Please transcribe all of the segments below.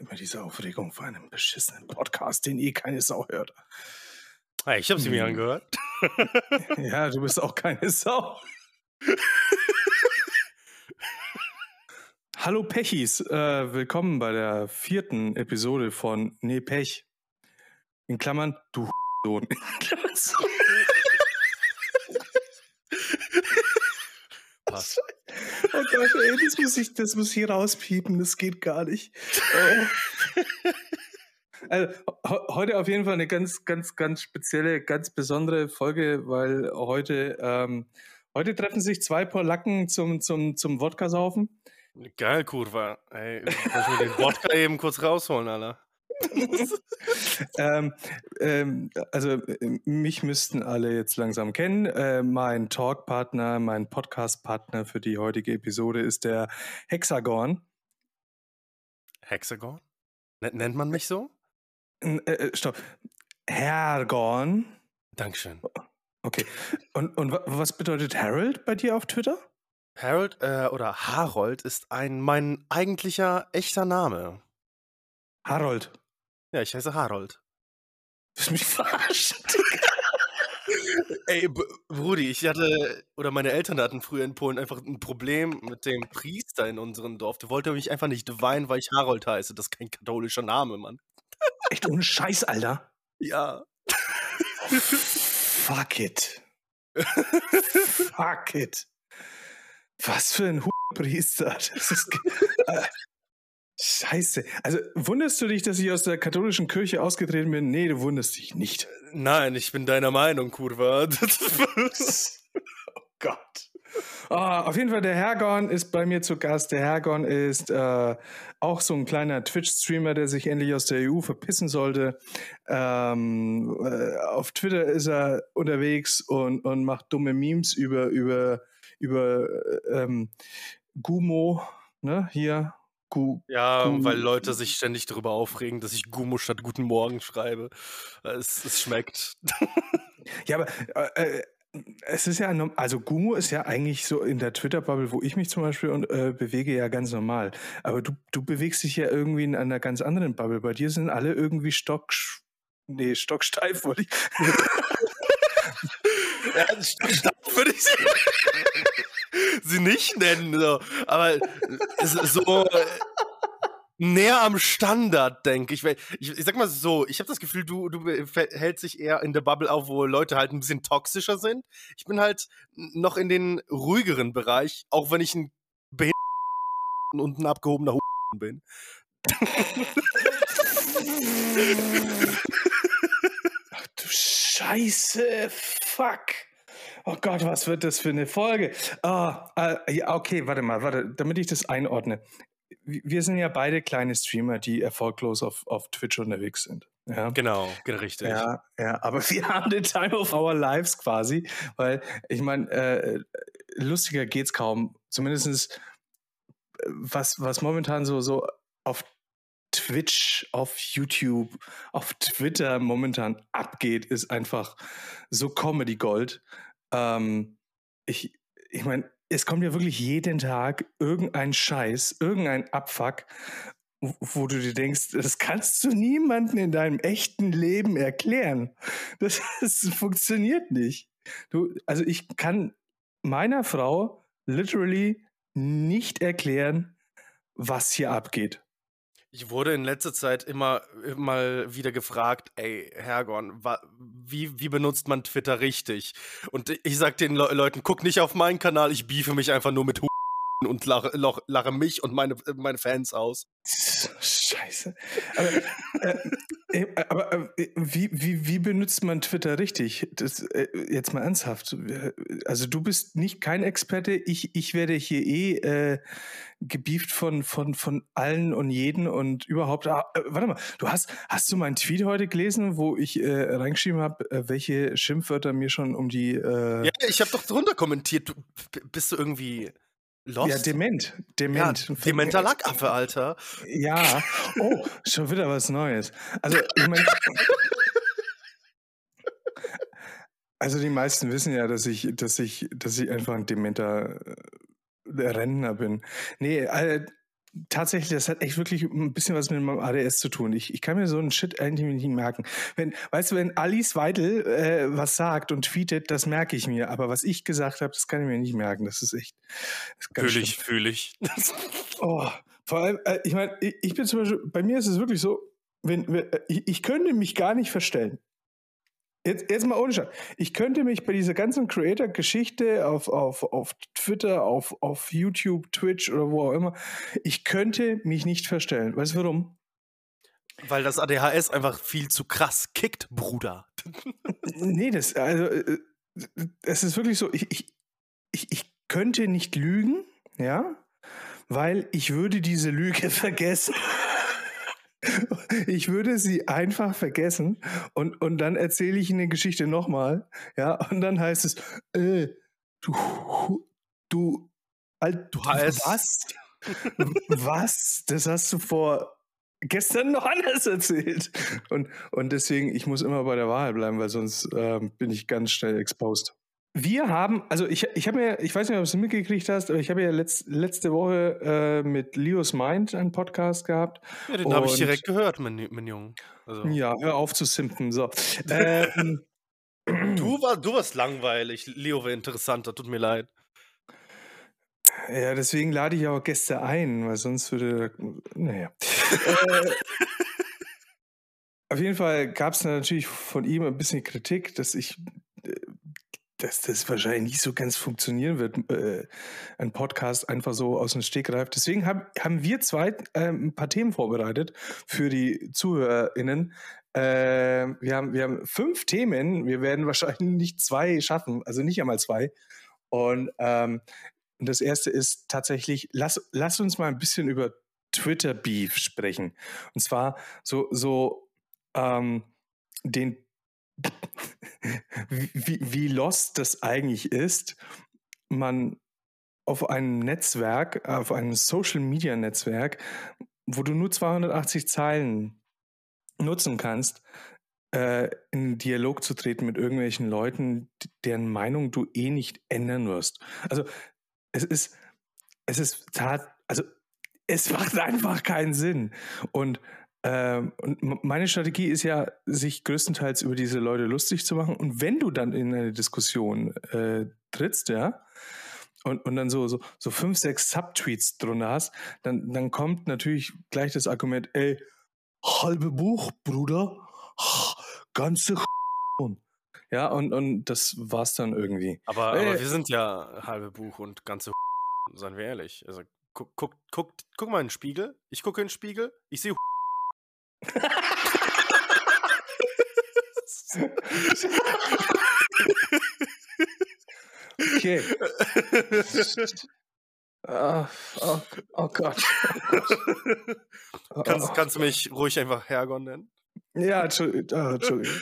Immer diese Aufregung vor einem beschissenen Podcast, den eh keine Sau hört. Hey, ich habe sie mir Hm. angehört. Ja, du bist auch keine Sau. Hallo Pechis, äh, willkommen bei der vierten Episode von Nee Pech. In Klammern, du Sohn. Passt. Oh Gott, ey, das muss ich, das muss ich rauspiepen, das geht gar nicht. Oh. Also, he- heute auf jeden Fall eine ganz, ganz, ganz spezielle, ganz besondere Folge, weil heute, ähm, heute treffen sich zwei Polacken zum, zum, zum Wodka-Saufen. Geil, Kurva. Ey, kann ich mir den Wodka eben kurz rausholen, Alter? ähm, ähm, also äh, mich müssten alle jetzt langsam kennen. Äh, mein Talkpartner, mein Podcastpartner für die heutige Episode ist der Hexagon. Hexagon? Nen- Nennt man mich so? N- Äh, äh, stopp. Hergon. Dankeschön. Okay. Und, und wa- was bedeutet Harold bei dir auf Twitter? Harold äh, oder Harold ist ein mein eigentlicher echter Name. Harold. Ja, ich heiße Harold. Du mich verarschen? Ey, B Brudi, ich hatte, oder meine Eltern hatten früher in Polen einfach ein Problem mit dem Priester in unserem Dorf. Der wollte mich einfach nicht weihen, weil ich Harold heiße. Das ist kein katholischer Name, Mann. Echt ohne Scheiß, Alter. Ja. Fuck it. Fuck it. Was für ein Priester. Das ist. äh, Scheiße. Also wunderst du dich, dass ich aus der katholischen Kirche ausgetreten bin? Nee, du wunderst dich nicht. Nein, ich bin deiner Meinung, Kurva. oh Gott. Ah, auf jeden Fall, der Hergon ist bei mir zu Gast. Der Hergon ist äh, auch so ein kleiner Twitch-Streamer, der sich endlich aus der EU verpissen sollte. Ähm, äh, auf Twitter ist er unterwegs und, und macht dumme Memes über, über, über äh, ähm, Gumo, ne, hier. Gu ja, Gu- weil Leute sich ständig darüber aufregen, dass ich Gumo statt Guten Morgen schreibe. Es, es schmeckt. Ja, aber äh, äh, es ist ja, also Gumo ist ja eigentlich so in der Twitter-Bubble, wo ich mich zum Beispiel und, äh, bewege, ja ganz normal. Aber du, du bewegst dich ja irgendwie in einer ganz anderen Bubble. Bei dir sind alle irgendwie stock, nee, stocksteif, wollte ich. Ja, Stadt würde ich sie, sie nicht nennen. So. Aber so äh, näher am Standard, denke ich. Ich, ich sag mal so, ich habe das Gefühl, du, du hältst dich eher in der Bubble auf, wo Leute halt ein bisschen toxischer sind. Ich bin halt noch in den ruhigeren Bereich, auch wenn ich ein Behinderten und ein abgehobener Hu bin. Ach du Scheiße, fuck. Oh Gott, was wird das für eine Folge? Ah, äh, okay, warte mal, warte, damit ich das einordne. Wir sind ja beide kleine Streamer, die erfolglos auf, auf Twitch unterwegs sind. Ja. Genau, genau richtig. Ja, ja, aber wir haben den Time of Our Lives quasi, weil ich meine, äh, lustiger geht's kaum. Zumindest äh, was, was momentan so, so auf Twitch, auf YouTube, auf Twitter momentan abgeht, ist einfach so Comedy Gold. Ähm, ich ich meine, es kommt ja wirklich jeden Tag irgendein Scheiß, irgendein Abfuck, wo- du dir denkst, das kannst du niemandem in deinem echten Leben erklären. Das, das funktioniert nicht. Du, also ich kann meiner Frau literally nicht erklären, was hier abgeht. Ich wurde in letzter Zeit immer mal wieder gefragt, ey, Hergon, wie, wie benutzt man Twitter richtig? Und ich sag den Le Leuten, guck nicht auf meinen Kanal, ich biefe mich einfach nur mit Hu und lache, lache, lache mich und meine, meine Fans aus. Scheiße. Aber, äh, äh, aber äh, wie, wie, wie benutzt man Twitter richtig? Das, äh, jetzt mal ernsthaft. Also du bist nicht kein Experte. Ich, ich werde hier eh äh, gebieft von, von, von allen und jeden und überhaupt. Ah, äh, warte mal, du hast, hast du meinen Tweet heute gelesen, wo ich äh, reingeschrieben habe, äh, welche Schimpfwörter mir schon um die. Äh, Ja, ich habe doch drunter kommentiert, du, bist du irgendwie lost? ja, dement. Ja, Dement. dementer Lackaffe, Alter. Ja, oh, schon wieder was Neues. Also, ich mein, also die meisten wissen ja, dass ich, dass ich, dass ich einfach ein dementer äh, Rentner bin. Nee, äh, tatsächlich, das hat echt wirklich ein bisschen was mit meinem ADS zu tun. Ich, ich kann mir so einen Shit eigentlich nicht merken. Wenn, weißt du, wenn Alice Weidel äh, was sagt und tweetet, das merke ich mir. Aber was ich gesagt habe, das kann ich mir nicht merken. Das ist echt. Fühle ich, fühle ich. oh, vor allem, äh, ich meine, ich, ich, bin zum Beispiel, bei mir ist es wirklich so, wenn, wenn ich, ich könnte mich gar nicht verstellen. Jetzt, jetzt mal ohne Scheiß. Ich könnte mich bei dieser ganzen Creator-Geschichte auf, auf, auf Twitter, auf, auf YouTube, Twitch oder wo auch immer, ich könnte mich nicht verstellen. Weißt du warum? Weil das ADHS einfach viel zu krass kickt, Bruder. nee, das, also, äh, es ist wirklich so, ich, ich, ich, ich könnte nicht lügen, ja, weil ich würde diese Lüge vergessen. Ich würde sie einfach vergessen und, und dann erzähle ich Ihnen eine Geschichte nochmal. Ja, und dann heißt es, äh, du, du, alt, du. Was? was? Das hast du vor gestern noch anders erzählt. Und, und deswegen, ich muss immer bei der Wahrheit bleiben, weil sonst äh, bin ich ganz schnell exposed. Wir haben, also ich, ich habe mir, ich weiß nicht, ob du es mitgekriegt hast, aber ich habe ja letzt, letzte Woche äh, mit Leos Mind einen Podcast gehabt. Ja, den habe ich direkt gehört, mein, mein Junge. Also. Ja, hör auf zu simpen. So. ähm, du, war, du warst langweilig. Leo war interessanter, tut mir leid. Ja, deswegen lade ich auch Gäste ein, weil sonst würde. Naja. äh, auf jeden Fall gab es natürlich von ihm ein bisschen Kritik, dass ich äh, dass das wahrscheinlich nicht so ganz funktionieren wird, äh, ein Podcast einfach so aus dem Stegreif. Deswegen hab, haben wir zwei äh, ein paar Themen vorbereitet für die ZuhörerInnen. Äh, wir, haben, wir haben fünf Themen. Wir werden wahrscheinlich nicht zwei schaffen, also nicht einmal zwei. Und, ähm, das erste ist tatsächlich, lass, lass uns mal ein bisschen über Twitter-Beef sprechen. Und zwar so, so ähm, den wie, wie lost das eigentlich ist, man auf einem Netzwerk, auf einem Social Media Netzwerk, wo du nur 280 Zeilen nutzen kannst, äh, in Dialog zu treten mit irgendwelchen Leuten, deren Meinung du eh nicht ändern wirst. Also es ist, es ist tat, also es macht einfach keinen Sinn. Und ähm, und meine Strategie ist ja, sich größtenteils über diese Leute lustig zu machen. Und wenn du dann in eine Diskussion äh, trittst, ja, und, und dann so, so, so fünf, sechs Subtweets drunter hast, dann, dann kommt natürlich gleich das Argument, ey, halbe Buch, Bruder, ganze ja, und, und das war's dann irgendwie. Aber, aber wir sind ja halbe Buch und ganze seien wir ehrlich. Also guck, guck, guck, guck mal in den Spiegel. Ich gucke in den Spiegel, ich sehe okay. Oh, oh, oh, Gott. Oh, kannst, kannst du mich ruhig einfach Hergon nennen? Ja, Entschuldigung. Oh, Entschuldigung.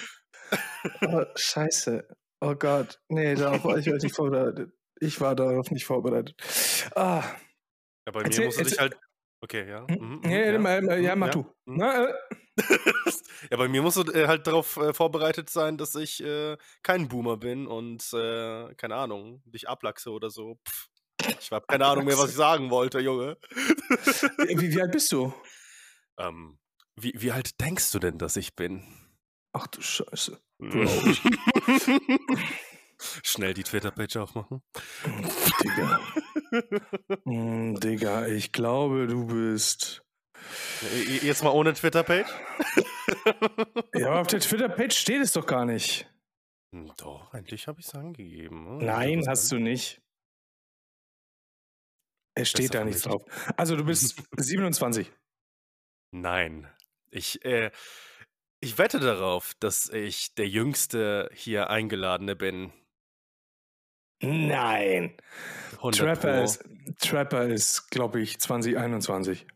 Oh, scheiße. Oh Gott. Nee, darauf war ich nicht vorbereitet. Ich war darauf nicht vorbereitet. Ah. Ja, bei mir erzähl, muss er dich halt Okay, ja. Hm? Mhm, mhm, ja, ja, ja, ja, mach ja. du. Mhm. Na, äh. ja, bei mir musst du äh, halt darauf äh, vorbereitet sein, dass ich äh, kein Boomer bin und, äh, keine Ahnung, dich ablachse oder so. Pff, ich habe keine Ahnung mehr, was ich sagen wollte, Junge. wie, wie alt bist du? Ähm, wie, wie alt denkst du denn, dass ich bin? Ach du Scheiße. Schnell die Twitter-Page aufmachen. Digga. Mm, Digga, ich glaube, du bist. Jetzt mal ohne Twitter-Page? ja, aber auf der Twitter-Page steht es doch gar nicht. Hm, doch, endlich habe ich es angegeben. Nein, hast du nicht. Es steht da nichts drauf. Also du bist 27. Nein. Ich, äh, ich wette darauf, dass ich der Jüngste hier Eingeladene bin. Nein. Trapper ist, Trapper ist glaube ich, 2021.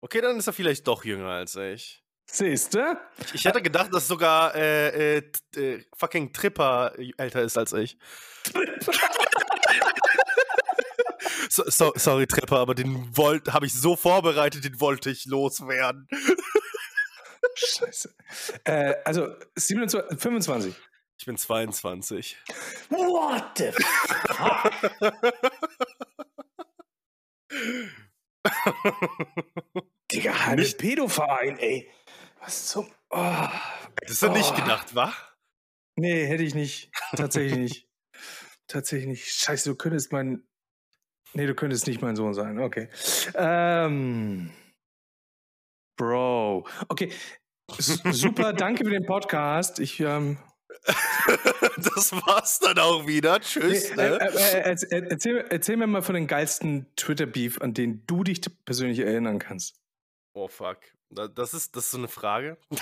Okay, dann ist er vielleicht doch jünger als ich. Siehst du? Ich, ich hätte gedacht, dass sogar äh, äh, äh, fucking Tripper älter ist als ich. so, so, sorry, Tripper, aber den habe ich so vorbereitet, den wollte ich loswerden. Scheiße. Äh, also 27, 25. Ich bin 22. What the fuck? Digga, ein Pädoverein, ey. Was zum. Oh. Hättest du oh. nicht gedacht, wa? Nee, hätte ich nicht. Tatsächlich nicht. Tatsächlich nicht. Scheiße, du könntest mein. Nee, du könntest nicht mein Sohn sein. Okay. Ähm. Bro. Okay. super, danke für den Podcast. Ich. Ähm, das war's dann auch wieder. Tschüss. Nee, ne? äh, äh, äh, erzähl, erzähl, mir mal von den geilsten Twitter-Beef, an den du dich persönlich erinnern kannst. Oh fuck. Das ist, das ist so eine Frage.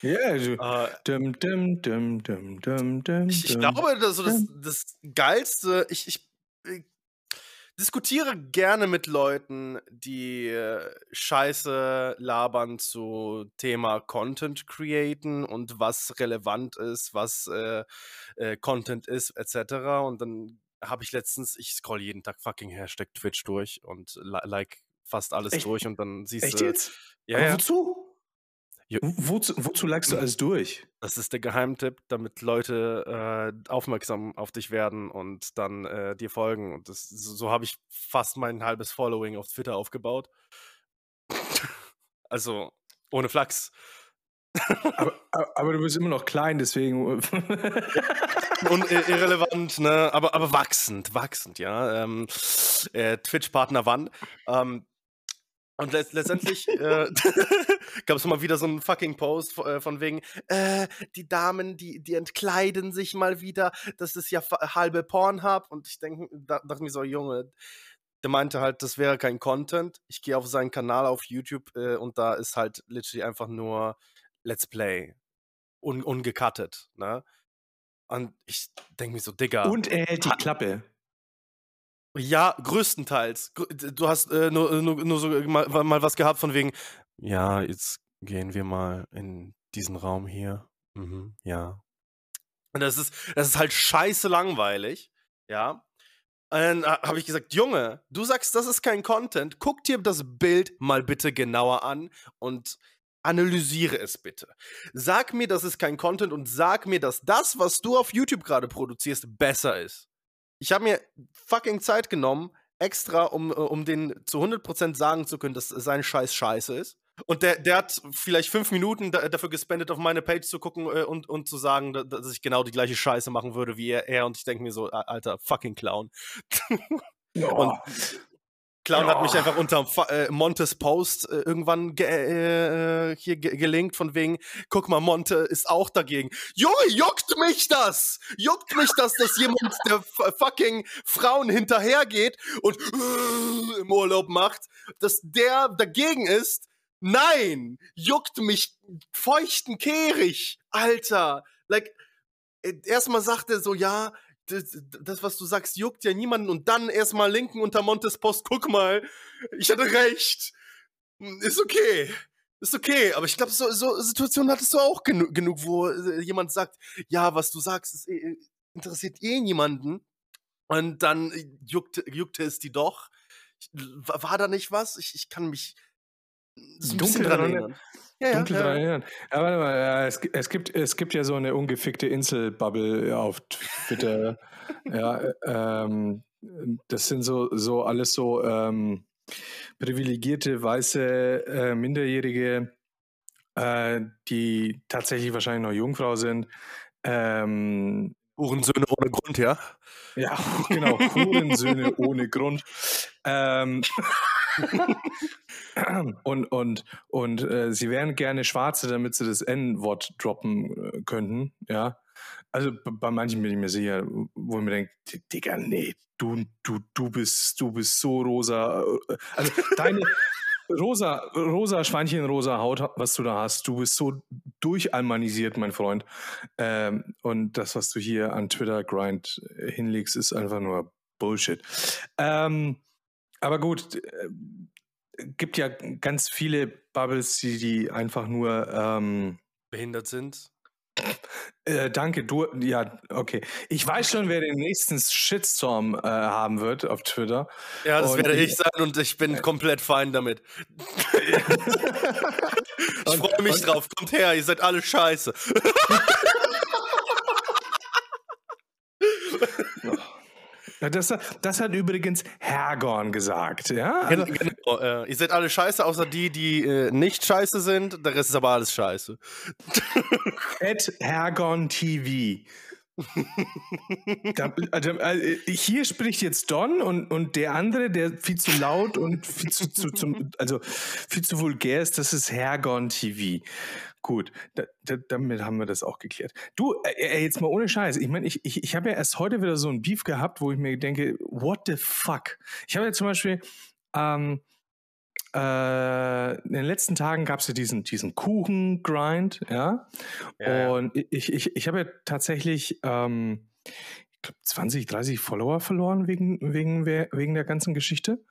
Ja, yeah, dum, dum, dum, dum, dum, dum, ich, ich glaube, das, das, das Geilste, ich, ich, ich, diskutiere gerne mit Leuten, die äh, Scheiße labern zu Thema Content createn und was relevant ist, was äh, äh, Content ist, etc. Und dann habe ich letztens, ich scroll jeden Tag fucking Hashtag Twitch durch und like fast alles Echt? durch und dann siehst Echt du. Echt jetzt? Ja, ja. Wozu? Wozu, wozu lagst du alles durch? Das ist der Geheimtipp, damit Leute äh, aufmerksam auf dich werden und dann äh, dir folgen. Und das, so, so habe ich fast mein halbes Following auf Twitter aufgebaut. also ohne Flachs. aber, aber, du bist immer noch klein, deswegen. Und irrelevant, ne? Aber, aber wachsend, wachsend, ja. Ähm, äh, Twitch-Partner wann? Ähm, und let letztendlich äh, gab es mal wieder so einen fucking Post äh, von wegen, äh, die Damen, die, die entkleiden sich mal wieder, das ist ja halbe Pornhub. Und ich denke, da, dachte mir so, Junge, der meinte halt, das wäre kein Content. Ich gehe auf seinen Kanal auf YouTube äh, und da ist halt literally einfach nur Let's Play. Un ungecuttet, ne? Und ich denke mir so, Digga. Und er hält die Klappe. Ja, größtenteils. Du hast äh, nur, nur, nur so mal, mal, was gehabt von wegen, ja, jetzt gehen wir mal in diesen Raum hier. Mhm, ja. Und das ist, das ist halt scheiße langweilig, ja. Und dann habe ich gesagt, Junge, du sagst, das ist kein Content. Guck dir das Bild mal bitte genauer an und analysiere es bitte. Sag mir, das ist kein Content und sag mir, dass das, was du auf YouTube gerade produzierst, besser ist. Ich habe mir fucking Zeit genommen, extra, um, äh, um den zu 100% sagen zu können, dass sein Scheiß scheiße ist. Und der, der hat vielleicht fünf Minuten da, dafür gespendet, auf meine Page zu gucken äh, und, und zu sagen, da, dass ich genau die gleiche Scheiße machen würde wie er. er. Und ich denke mir so, alter, fucking Clown. Oh. und Clown oh. hat mich einfach unter äh, Montes Post äh, irgendwann ge äh, hier ge gelinkt von wegen, guck mal, Monte ist auch dagegen. Junge, juckt mich das! Juckt mich das, dass jemand, der fucking Frauen hinterhergeht und äh, im Urlaub macht, dass der dagegen ist? Nein! Juckt mich feuchten Kehrig! Alter! Like, äh, erstmal sagt er so, ja, das, das, was du sagst, juckt ja niemanden und dann erstmal linken unter Montes Post, guck mal, ich hatte recht. Ist okay. Ist okay, aber ich glaube, so, so Situationen hattest du auch genu genug, wo äh, jemand sagt, ja, was du sagst, ist, äh, interessiert eh niemanden. Und dann juckte, juckte es die doch. War, war da nicht was? Ich, ich kann mich so ein bisschen dran erinnern. Ja, Dunkel ja, dran erinnern. Ja, warte mal, ja, es, es, gibt, es gibt ja so eine ungefickte Inselbubble auf Twitter. ja, ähm, das sind so, so alles so ähm, privilegierte, weiße, äh, Minderjährige, äh, die tatsächlich wahrscheinlich noch Jungfrau sind. Ähm, Hurensöhne ohne Grund, ja? Ja, genau, Hurensöhne ohne Grund. Ähm, und und, und äh, sie wären gerne Schwarze, damit sie das N-Wort droppen äh, könnten, ja. Also bei manchen bin ich mir sicher, wo ich mir denke, Digga, nee, du, du, du bist, du bist so rosa. Äh, also deine rosa, rosa Schweinchen, rosa Haut, was du da hast, du bist so durchalmanisiert, mein Freund. Ähm, und das, was du hier an Twitter Grind äh, hinlegst, ist einfach nur Bullshit. Ähm, aber gut, äh, gibt ja ganz viele Bubbles, die, die einfach nur ähm, behindert sind. Äh, danke, du, ja, okay. Ich weiß schon, wer den nächsten Shitstorm äh, haben wird auf Twitter. Ja, das und werde ich sein und ich bin komplett fein damit. ich freue mich und, drauf. Kommt her, ihr seid alle scheiße. Das, das hat übrigens Hergorn gesagt, ja? Also, genau, äh, ihr seid alle scheiße, außer die, die äh, nicht scheiße sind. Der Rest ist aber alles scheiße. At Hergorn TV. da, also, äh, hier spricht jetzt Don und, und der andere, der viel zu laut und viel zu, zu zum, also viel zu vulgär ist, das ist Hergon TV. Gut, da, da, damit haben wir das auch geklärt. Du, äh, jetzt mal ohne Scheiß. Ich meine, ich, ich, ich habe ja erst heute wieder so ein Beef gehabt, wo ich mir denke, what the fuck? Ich habe ja zum Beispiel, ähm, äh, in den letzten Tagen gab es ja diesen, diesen Kuchen-Grind, ja? ja. Und ich, ich, ich habe ja tatsächlich, ähm, ich glaube, 20, 30 Follower verloren wegen, wegen, wegen der ganzen Geschichte.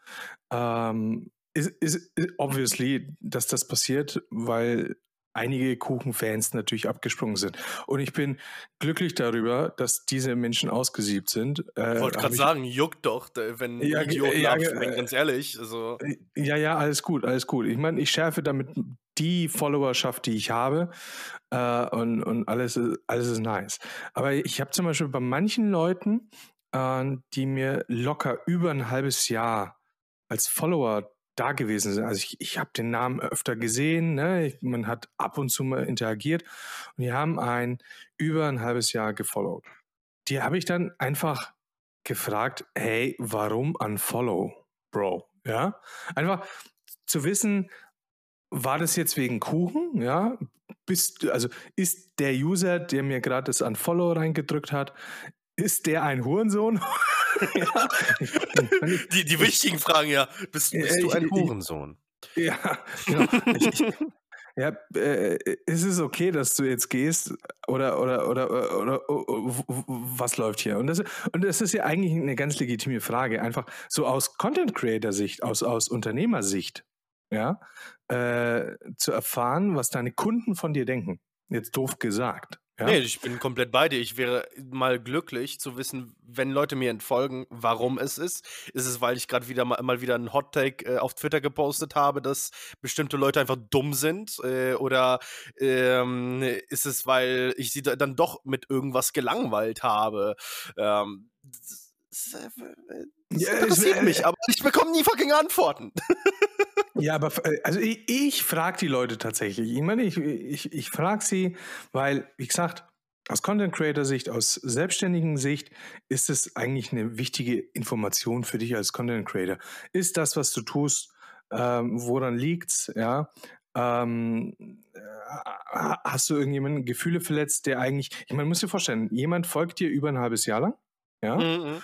Ähm, ist, ist, obviously, dass das passiert, weil einige Kuchenfans natürlich abgesprungen sind. Und ich bin glücklich darüber, dass diese Menschen ausgesiebt sind. Äh, ich wollte gerade sagen, juckt doch, wenn ja, Idioten ja, abspringen, ganz ehrlich. Also. Äh, ja, ja, alles gut, alles gut. Ich meine, ich schärfe damit die Followerschaft, die ich habe äh, und, und alles, ist, alles ist nice. Aber ich habe zum Beispiel bei manchen Leuten, äh, die mir locker über ein halbes Jahr als Follower da gewesen sind. Also ich, ich habe den Namen öfter gesehen, ne? Ich, man hat ab und zu mal interagiert und die haben ein über ein halbes Jahr gefollowt. Die habe ich dann einfach gefragt, hey, warum unfollow, Bro? Ja, einfach zu wissen, war das jetzt wegen Kuchen? Ja, bist also ist der User, der mir gerade das Unfollow reingedrückt hat, ist der ein Hurensohn? ja. die, die wichtigen Fragen, ja. Bist, bist du ein Hurensohn? Ja, genau. ich, ja, äh, ist es okay, dass du jetzt gehst oder oder oder oder, oder was läuft hier? Und das und das ist ja eigentlich eine ganz legitime Frage, einfach so aus Content Creator Sicht, aus aus Unternehmersicht, ja, äh, zu erfahren, was deine Kunden von dir denken. Jetzt doof gesagt. Ja? Nee, ich bin komplett bei dir. Ich wäre mal glücklich zu wissen, wenn Leute mir entfolgen, warum es ist. Ist es, weil ich gerade wieder mal, mal, wieder einen Hot-Take äh, auf Twitter gepostet habe, dass bestimmte Leute einfach dumm sind? Äh, oder ähm, ist es, weil ich sie dann doch mit irgendwas gelangweilt habe? Ähm, das, äh, das interessiert mich, aber ich bekomme nie fucking Antworten. Ja, aber äh, also ich, ich frage die Leute tatsächlich. Ich meine, ich, ich, ich frage sie, weil, wie gesagt, aus Content Creator Sicht, aus selbstständigen Sicht ist es eigentlich eine wichtige Information für dich als Content Creator. Ist das, was du tust, ähm, woran liegt's? Ja, ähm, äh, hast du irgendjemanden Gefühle verletzt, der eigentlich, ich meine, muss dir vorstellen, jemand folgt dir über ein halbes Jahr lang, ja, mhm.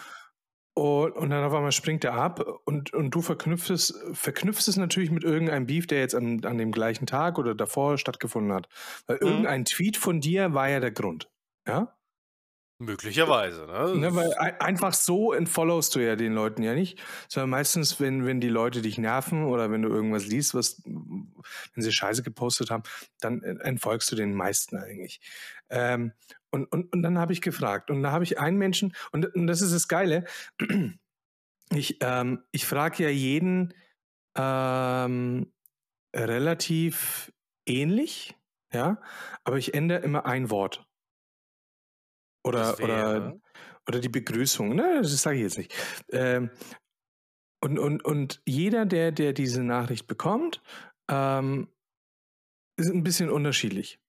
Und, und dann auf einmal springt er ab und, und du verknüpfst es, verknüpfst es natürlich mit irgendeinem Beef, der jetzt an, an dem gleichen Tag oder davor stattgefunden hat. Weil mhm. irgendein Tweet von dir war ja der Grund. Ja? Möglicherweise, ne? ne? Weil einfach so entfollowst du ja den Leuten ja nicht, sondern meistens, wenn, wenn die Leute dich nerven oder wenn du irgendwas liest, was, wenn sie Scheiße gepostet haben, dann entfolgst du den meisten eigentlich. Ähm, und, und, und dann habe ich gefragt und da habe ich einen Menschen, und, und das ist das Geile, ich, ähm, ich frage ja jeden ähm, relativ ähnlich, ja, aber ich ändere immer ein Wort. Oder, oder, oder die Begrüßung. Ne, das sage ich jetzt nicht. Ähm, und, und, und jeder, der, der diese Nachricht bekommt, ähm, ist ein bisschen unterschiedlich.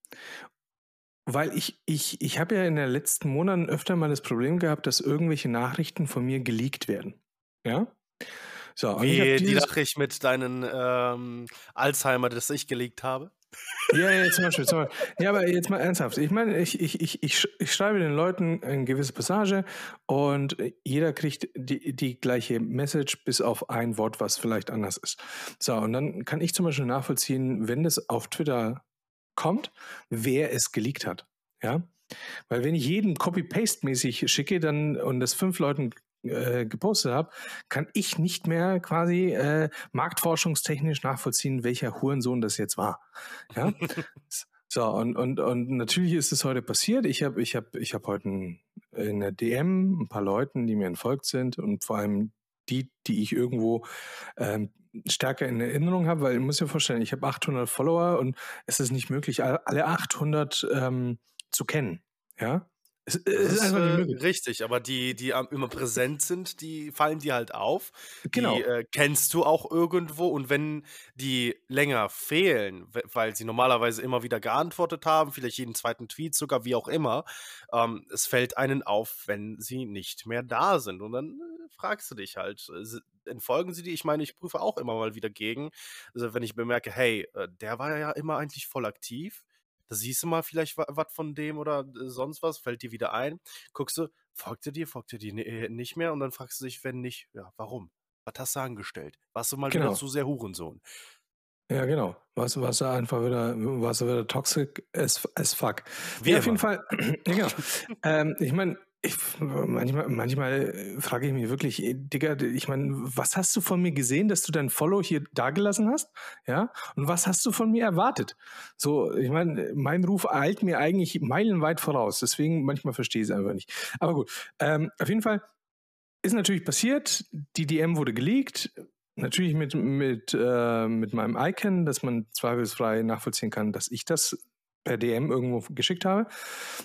Weil ich, ich, ich habe ja in den letzten Monaten öfter mal das Problem gehabt, dass irgendwelche Nachrichten von mir geleakt werden. Ja? So, Wie die Nachricht mit deinen ähm, Alzheimer, das ich geleakt habe? Ja, ja, zum Beispiel, zum Beispiel. Ja, aber jetzt mal ernsthaft. Ich meine, ich, ich, ich, ich, ich schreibe den Leuten eine gewisse Passage und jeder kriegt die, die gleiche Message bis auf ein Wort, was vielleicht anders ist. So, und dann kann ich zum Beispiel nachvollziehen, wenn das auf Twitter kommt, wer es geleakt hat. Ja, weil wenn ich jeden Copy-Paste-mäßig schicke dann und das fünf Leuten äh, gepostet habe, kann ich nicht mehr quasi äh, marktforschungstechnisch nachvollziehen, welcher Hurensohn das jetzt war. Ja? so, und, und, und natürlich ist es heute passiert. Ich habe ich hab, ich hab heute ein, in der DM ein paar Leuten, die mir entfolgt sind und vor allem die, die ich irgendwo ähm, stärker in Erinnerung habe, weil ich muss mir vorstellen, ich habe 800 Follower und es ist nicht möglich, alle 800 ähm, zu kennen. Ja, Es, es ist einfach äh, nicht möglich. richtig, aber die, die immer präsent sind, die fallen dir halt auf. Genau. Die äh, kennst du auch irgendwo und wenn die länger fehlen, we- weil sie normalerweise immer wieder geantwortet haben, vielleicht jeden zweiten Tweet sogar, wie auch immer, ähm, es fällt einen auf, wenn sie nicht mehr da sind. Und dann äh, fragst du dich halt, äh, entfolgen sie dir? Ich meine, ich prüfe auch immer mal wieder gegen. Also wenn ich bemerke, hey, äh, der war ja immer eigentlich voll aktiv. Da siehst du mal vielleicht was von dem oder äh, sonst was, fällt dir wieder ein. Guckst du, folgt er dir, folgt er dir äh, nicht mehr und dann fragst du dich, wenn nicht, ja, warum? Was hast du angestellt? Warst du mal Genau. wieder zu sehr Hurensohn? Ja, genau. Was, was er einfach wieder, was er wieder toxic as, as fuck. Wie ja, auf jeden. Fall, genau. ähm, ich meine, ich, manchmal, manchmal frage ich mich wirklich, ey, Digga, ich meine, was hast du von mir gesehen, dass du dein Follow hier dagelassen hast? Ja? Und was hast du von mir erwartet? So, ich meine, mein Ruf eilt mir eigentlich meilenweit voraus. Deswegen manchmal verstehe ich es einfach nicht. Aber gut, ähm, auf jeden Fall ist natürlich passiert. Die DM wurde geleakt. Natürlich mit, mit, äh, mit meinem Icon, dass man zweifelsfrei nachvollziehen kann, dass ich das per DM irgendwo geschickt habe.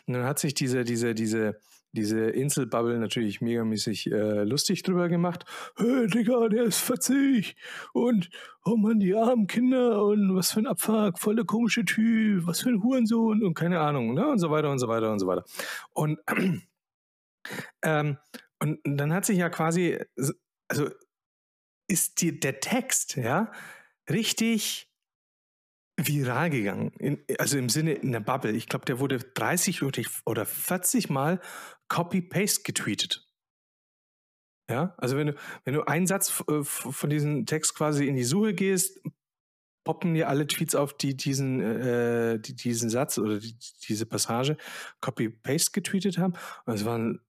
Und dann hat sich diese, diese, diese, diese Inselbubble natürlich megamäßig äh, lustig drüber gemacht. Hey, Digga, der ist 40 und oh Mann, die armen Kinder und was für ein Abfuck, voll der komische Typ, was für ein Hurensohn und keine Ahnung, ne? Und so weiter und so weiter und so weiter. Und, ähm, und dann hat sich ja quasi, also ist die, der Text, ja, richtig viral gegangen. In, also im Sinne in der Bubble. Ich glaube, der wurde 30 oder- oder 40 Mal Copy-Paste getweetet. Ja, also wenn du, wenn du einen Satz äh, von diesem Text quasi in die Suche gehst, poppen dir alle Tweets auf, die diesen, äh, die, diesen Satz oder die, diese Passage Copy-Paste getweetet haben. Und es waren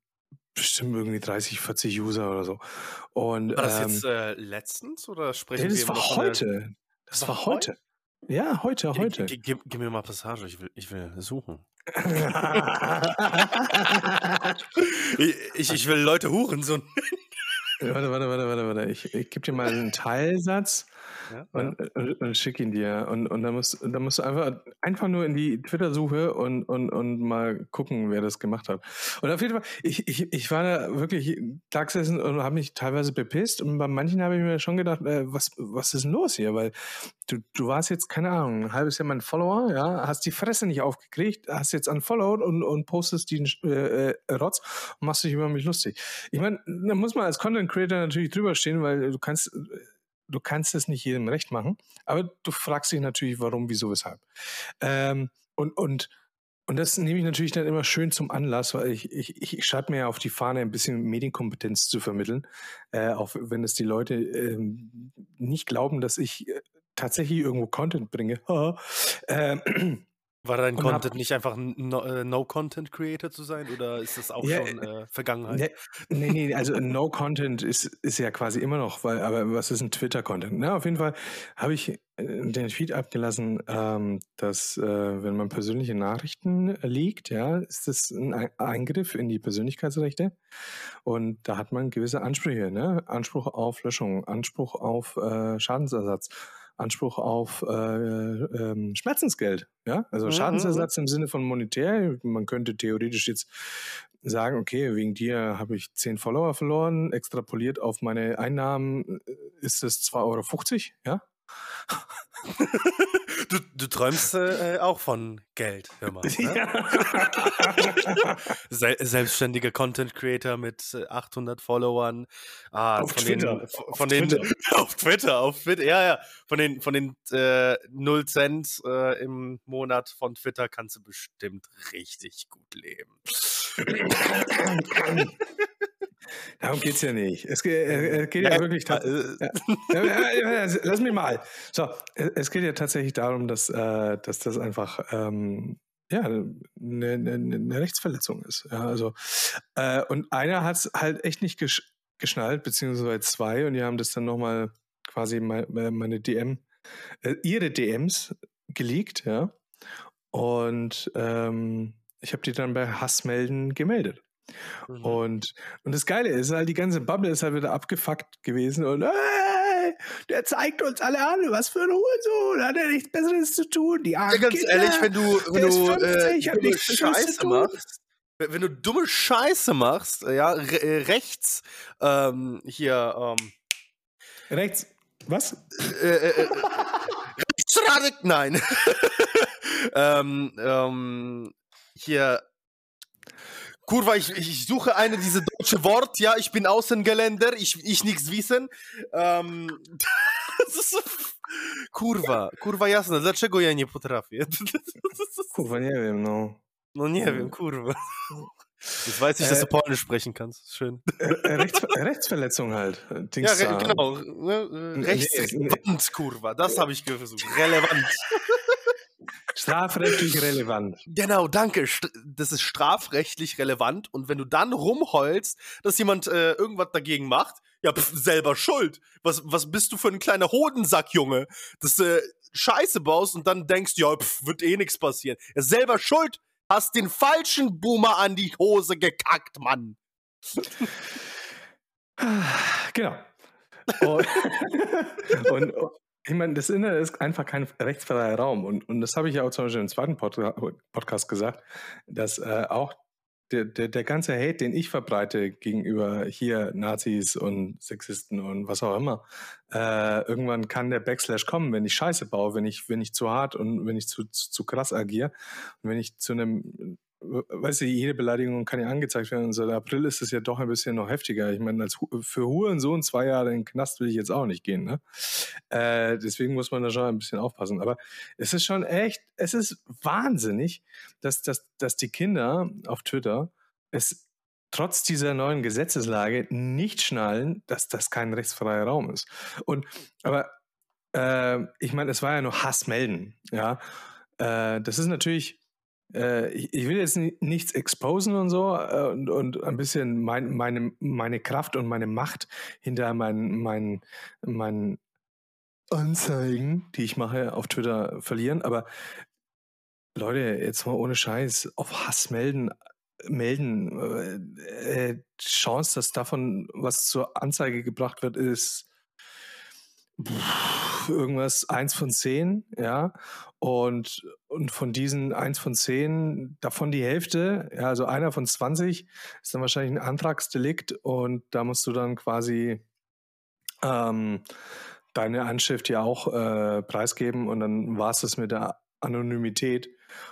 bestimmt irgendwie 30, 40 User oder so. Und, War das ähm, jetzt äh, letztens oder sprechen wir das immer war heute. Das war heute. Ja, heute, heute. g- Gib, gib mir mal Passage, ich will, ich will suchen. Ich, ich, ich will Leute Hurensohn. Warte, warte, warte, warte, warte. Ich, ich gebe dir mal einen Teilsatz Ja, und, und, und schick ihn dir. Und, und dann, musst, dann musst du einfach, einfach nur in die Twitter-Suche und, und, und mal gucken, wer das gemacht hat. Und auf jeden Fall, ich, ich, ich war da wirklich da gesessen und habe mich teilweise bepisst. Und bei manchen habe ich mir schon gedacht, äh, was, was ist denn los hier? Weil du, du warst jetzt, keine Ahnung, ein halbes Jahr mein Follower, ja, hast die Fresse nicht aufgekriegt, hast jetzt unfollowed und, und postest den äh, äh, Rotz und machst dich über mich lustig. Ich meine, da muss man als Content Creator natürlich drüber stehen, weil du kannst, du kannst es nicht jedem recht machen, aber du fragst dich natürlich, warum, wieso, weshalb. Ähm, und, und, und das nehme ich natürlich dann immer schön zum Anlass, weil ich, ich, ich schreibe mir ja auf die Fahne, ein bisschen Medienkompetenz zu vermitteln, äh, auch wenn es die Leute ähm, nicht glauben, dass ich äh, tatsächlich irgendwo Content bringe. ähm, War dein Und hab- Content nicht einfach ein No- äh, No-Content-Creator zu sein oder ist das auch Ja, schon äh, Vergangenheit? Nee, nee, nee, also No Content ist, ist ja quasi immer noch, weil, aber was ist ein Twitter-Content? Na, auf jeden Fall habe ich äh, den Tweet abgelassen, ähm, dass äh, wenn man persönliche Nachrichten liegt, ja, ist das ein Ei- Eingriff in die Persönlichkeitsrechte und da hat man gewisse Ansprüche, ne? Anspruch auf Löschung, Anspruch auf äh, Schadensersatz. Anspruch auf äh, ähm, Schmerzensgeld, ja, also Mhm, Schadensersatz im Sinne von monetär. Man könnte theoretisch jetzt sagen, okay, wegen dir habe ich 10 Follower verloren, extrapoliert auf meine Einnahmen äh, ist es 2,50 Euro, ja? Du, du träumst äh, auch von Geld, hör mal. Ne? Sel selbstständiger Content Creator mit äh, 800 Followern. Ah, Auf von Twitter. Den, von Auf den, Twitter. auf Twitter, auf Twitter, ja, ja. Von den, von den äh, 0 Cent äh, im Monat von Twitter kannst du bestimmt richtig gut leben. Darum geht es ja nicht. Es geht, äh, es geht ja, Ja, wirklich äh, ja, ja, lass mich mal. So, äh, es geht ja tatsächlich darum, dass, äh, dass das einfach ähm, ja, eine, eine, eine Rechtsverletzung ist. Also, äh, und einer hat es halt echt nicht gesch geschnallt, beziehungsweise zwei, und die haben das dann nochmal quasi meine, meine DM, äh, ihre DMs geleakt, ja. Und ähm, ich habe die dann bei Hassmelden gemeldet. Mhm. Und, und das Geile ist halt, die ganze Bubble ist halt wieder abgefuckt gewesen und hey, der zeigt uns alle an, was für ein Hurensohn, hat er nichts Besseres zu tun, die Ja, armen ganz Kinder, ehrlich, wenn du, wenn du 50, äh, zu Scheiße machst, wenn du dumme Scheiße machst, ja, re äh, rechts, ähm, hier, ähm, Rechts, was? äh, äh, äh, Rechtsradik, nein. ähm, ähm, hier, Kurva, ich, ich suche eine diese deutsche Wort, ja, ich bin Außengeländer, ich, ich nichts wissen. Ähm, das ist so, kurwa, kurwa jasne, dlaczego ja nie potrafię? Kurwa, nie wiem, no. No nie wiem, kurwa. Jetzt weiß ich, dass du Polnisch sprechen kannst. Schön. Äh, äh, Rechts, Rechtsverletzung halt. äh, Dings Ja, re genau. Ne? Äh, Rechtsrelevant, kurwa. Das habe ich versucht. Relevant. Strafrechtlich relevant. Genau, danke. Das ist strafrechtlich relevant. Und wenn du dann rumheulst, dass jemand äh, irgendwas dagegen macht, ja, pf, selber schuld. Was, was bist du für ein kleiner Hodensack, Junge? Dass du Scheiße baust und dann denkst, ja, pf, wird eh nichts passieren. Ja, selber schuld. Hast den falschen Boomer an die Hose gekackt, Mann. Genau. Und, und ich meine, das Internet ist einfach kein rechtsfreier Raum. Und, und das habe ich ja auch zum Beispiel im zweiten Podca Podcast gesagt, dass äh, auch der, der, der ganze Hate, den ich verbreite gegenüber hier Nazis und Sexisten und was auch immer, äh, irgendwann kann der Backslash kommen, wenn ich Scheiße baue, wenn ich, wenn ich zu hart und wenn ich zu, zu, zu krass agiere wenn ich zu einem weißt du, jede Beleidigung kann ja angezeigt werden. Und seit April ist es ja doch ein bisschen noch heftiger. Ich meine, als für Hurensohn zwei Jahre in den Knast will ich jetzt auch nicht gehen. Ne? Äh, deswegen muss man da schon ein bisschen aufpassen. Aber es ist schon echt, es ist wahnsinnig, dass, dass, dass die Kinder auf Twitter es trotz dieser neuen Gesetzeslage nicht schnallen, dass das kein rechtsfreier Raum ist. Und aber äh, ich meine, es war ja nur Hass melden. Ja, äh, das ist natürlich äh, ich, will jetzt ni- nichts exposen und so äh, und, und ein bisschen mein, meine, meine Kraft und meine Macht hinter meinen, meinen, meinen Anzeigen, die ich mache, auf Twitter verlieren. Aber Leute, jetzt mal ohne Scheiß, auf Hass melden, melden, äh, äh, Chance, dass davon was zur Anzeige gebracht wird, ist irgendwas eins von zehn, ja. Und, und von diesen eins von zehn, davon die Hälfte, ja, also einer von 20, ist dann wahrscheinlich ein Antragsdelikt und da musst du dann quasi ähm, deine Anschrift ja auch äh, preisgeben und dann war es das mit der Anonymität.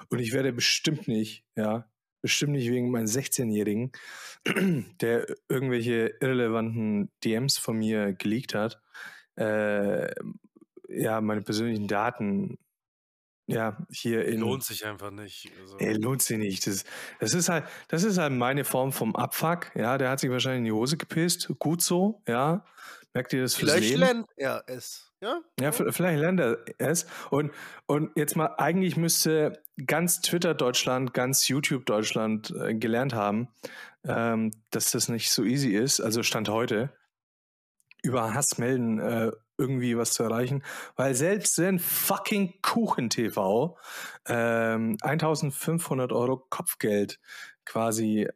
Und ich werde bestimmt nicht, ja, bestimmt nicht wegen meinen 16-Jährigen, der irgendwelche irrelevanten DMs von mir geleakt hat, äh, ja, meine persönlichen Daten, ja, hier in. Lohnt sich einfach nicht. Also. Ey, lohnt sich nicht. Das, das, ist halt, das ist halt meine Form vom Abfuck. Ja, der hat sich wahrscheinlich in die Hose gepisst. Gut so, ja. Merkt ihr das fürs Vielleicht Leben? lernt er es. Ja? Ja, vielleicht lernt er es. Und, und jetzt mal, eigentlich müsste ganz Twitter Deutschland, ganz YouTube Deutschland äh, gelernt haben, ähm, dass das nicht so easy ist. Also Stand heute, über Hass melden äh, irgendwie was zu erreichen. Weil selbst wenn fucking Kuchen TV ähm, 1500 Euro Kopfgeld quasi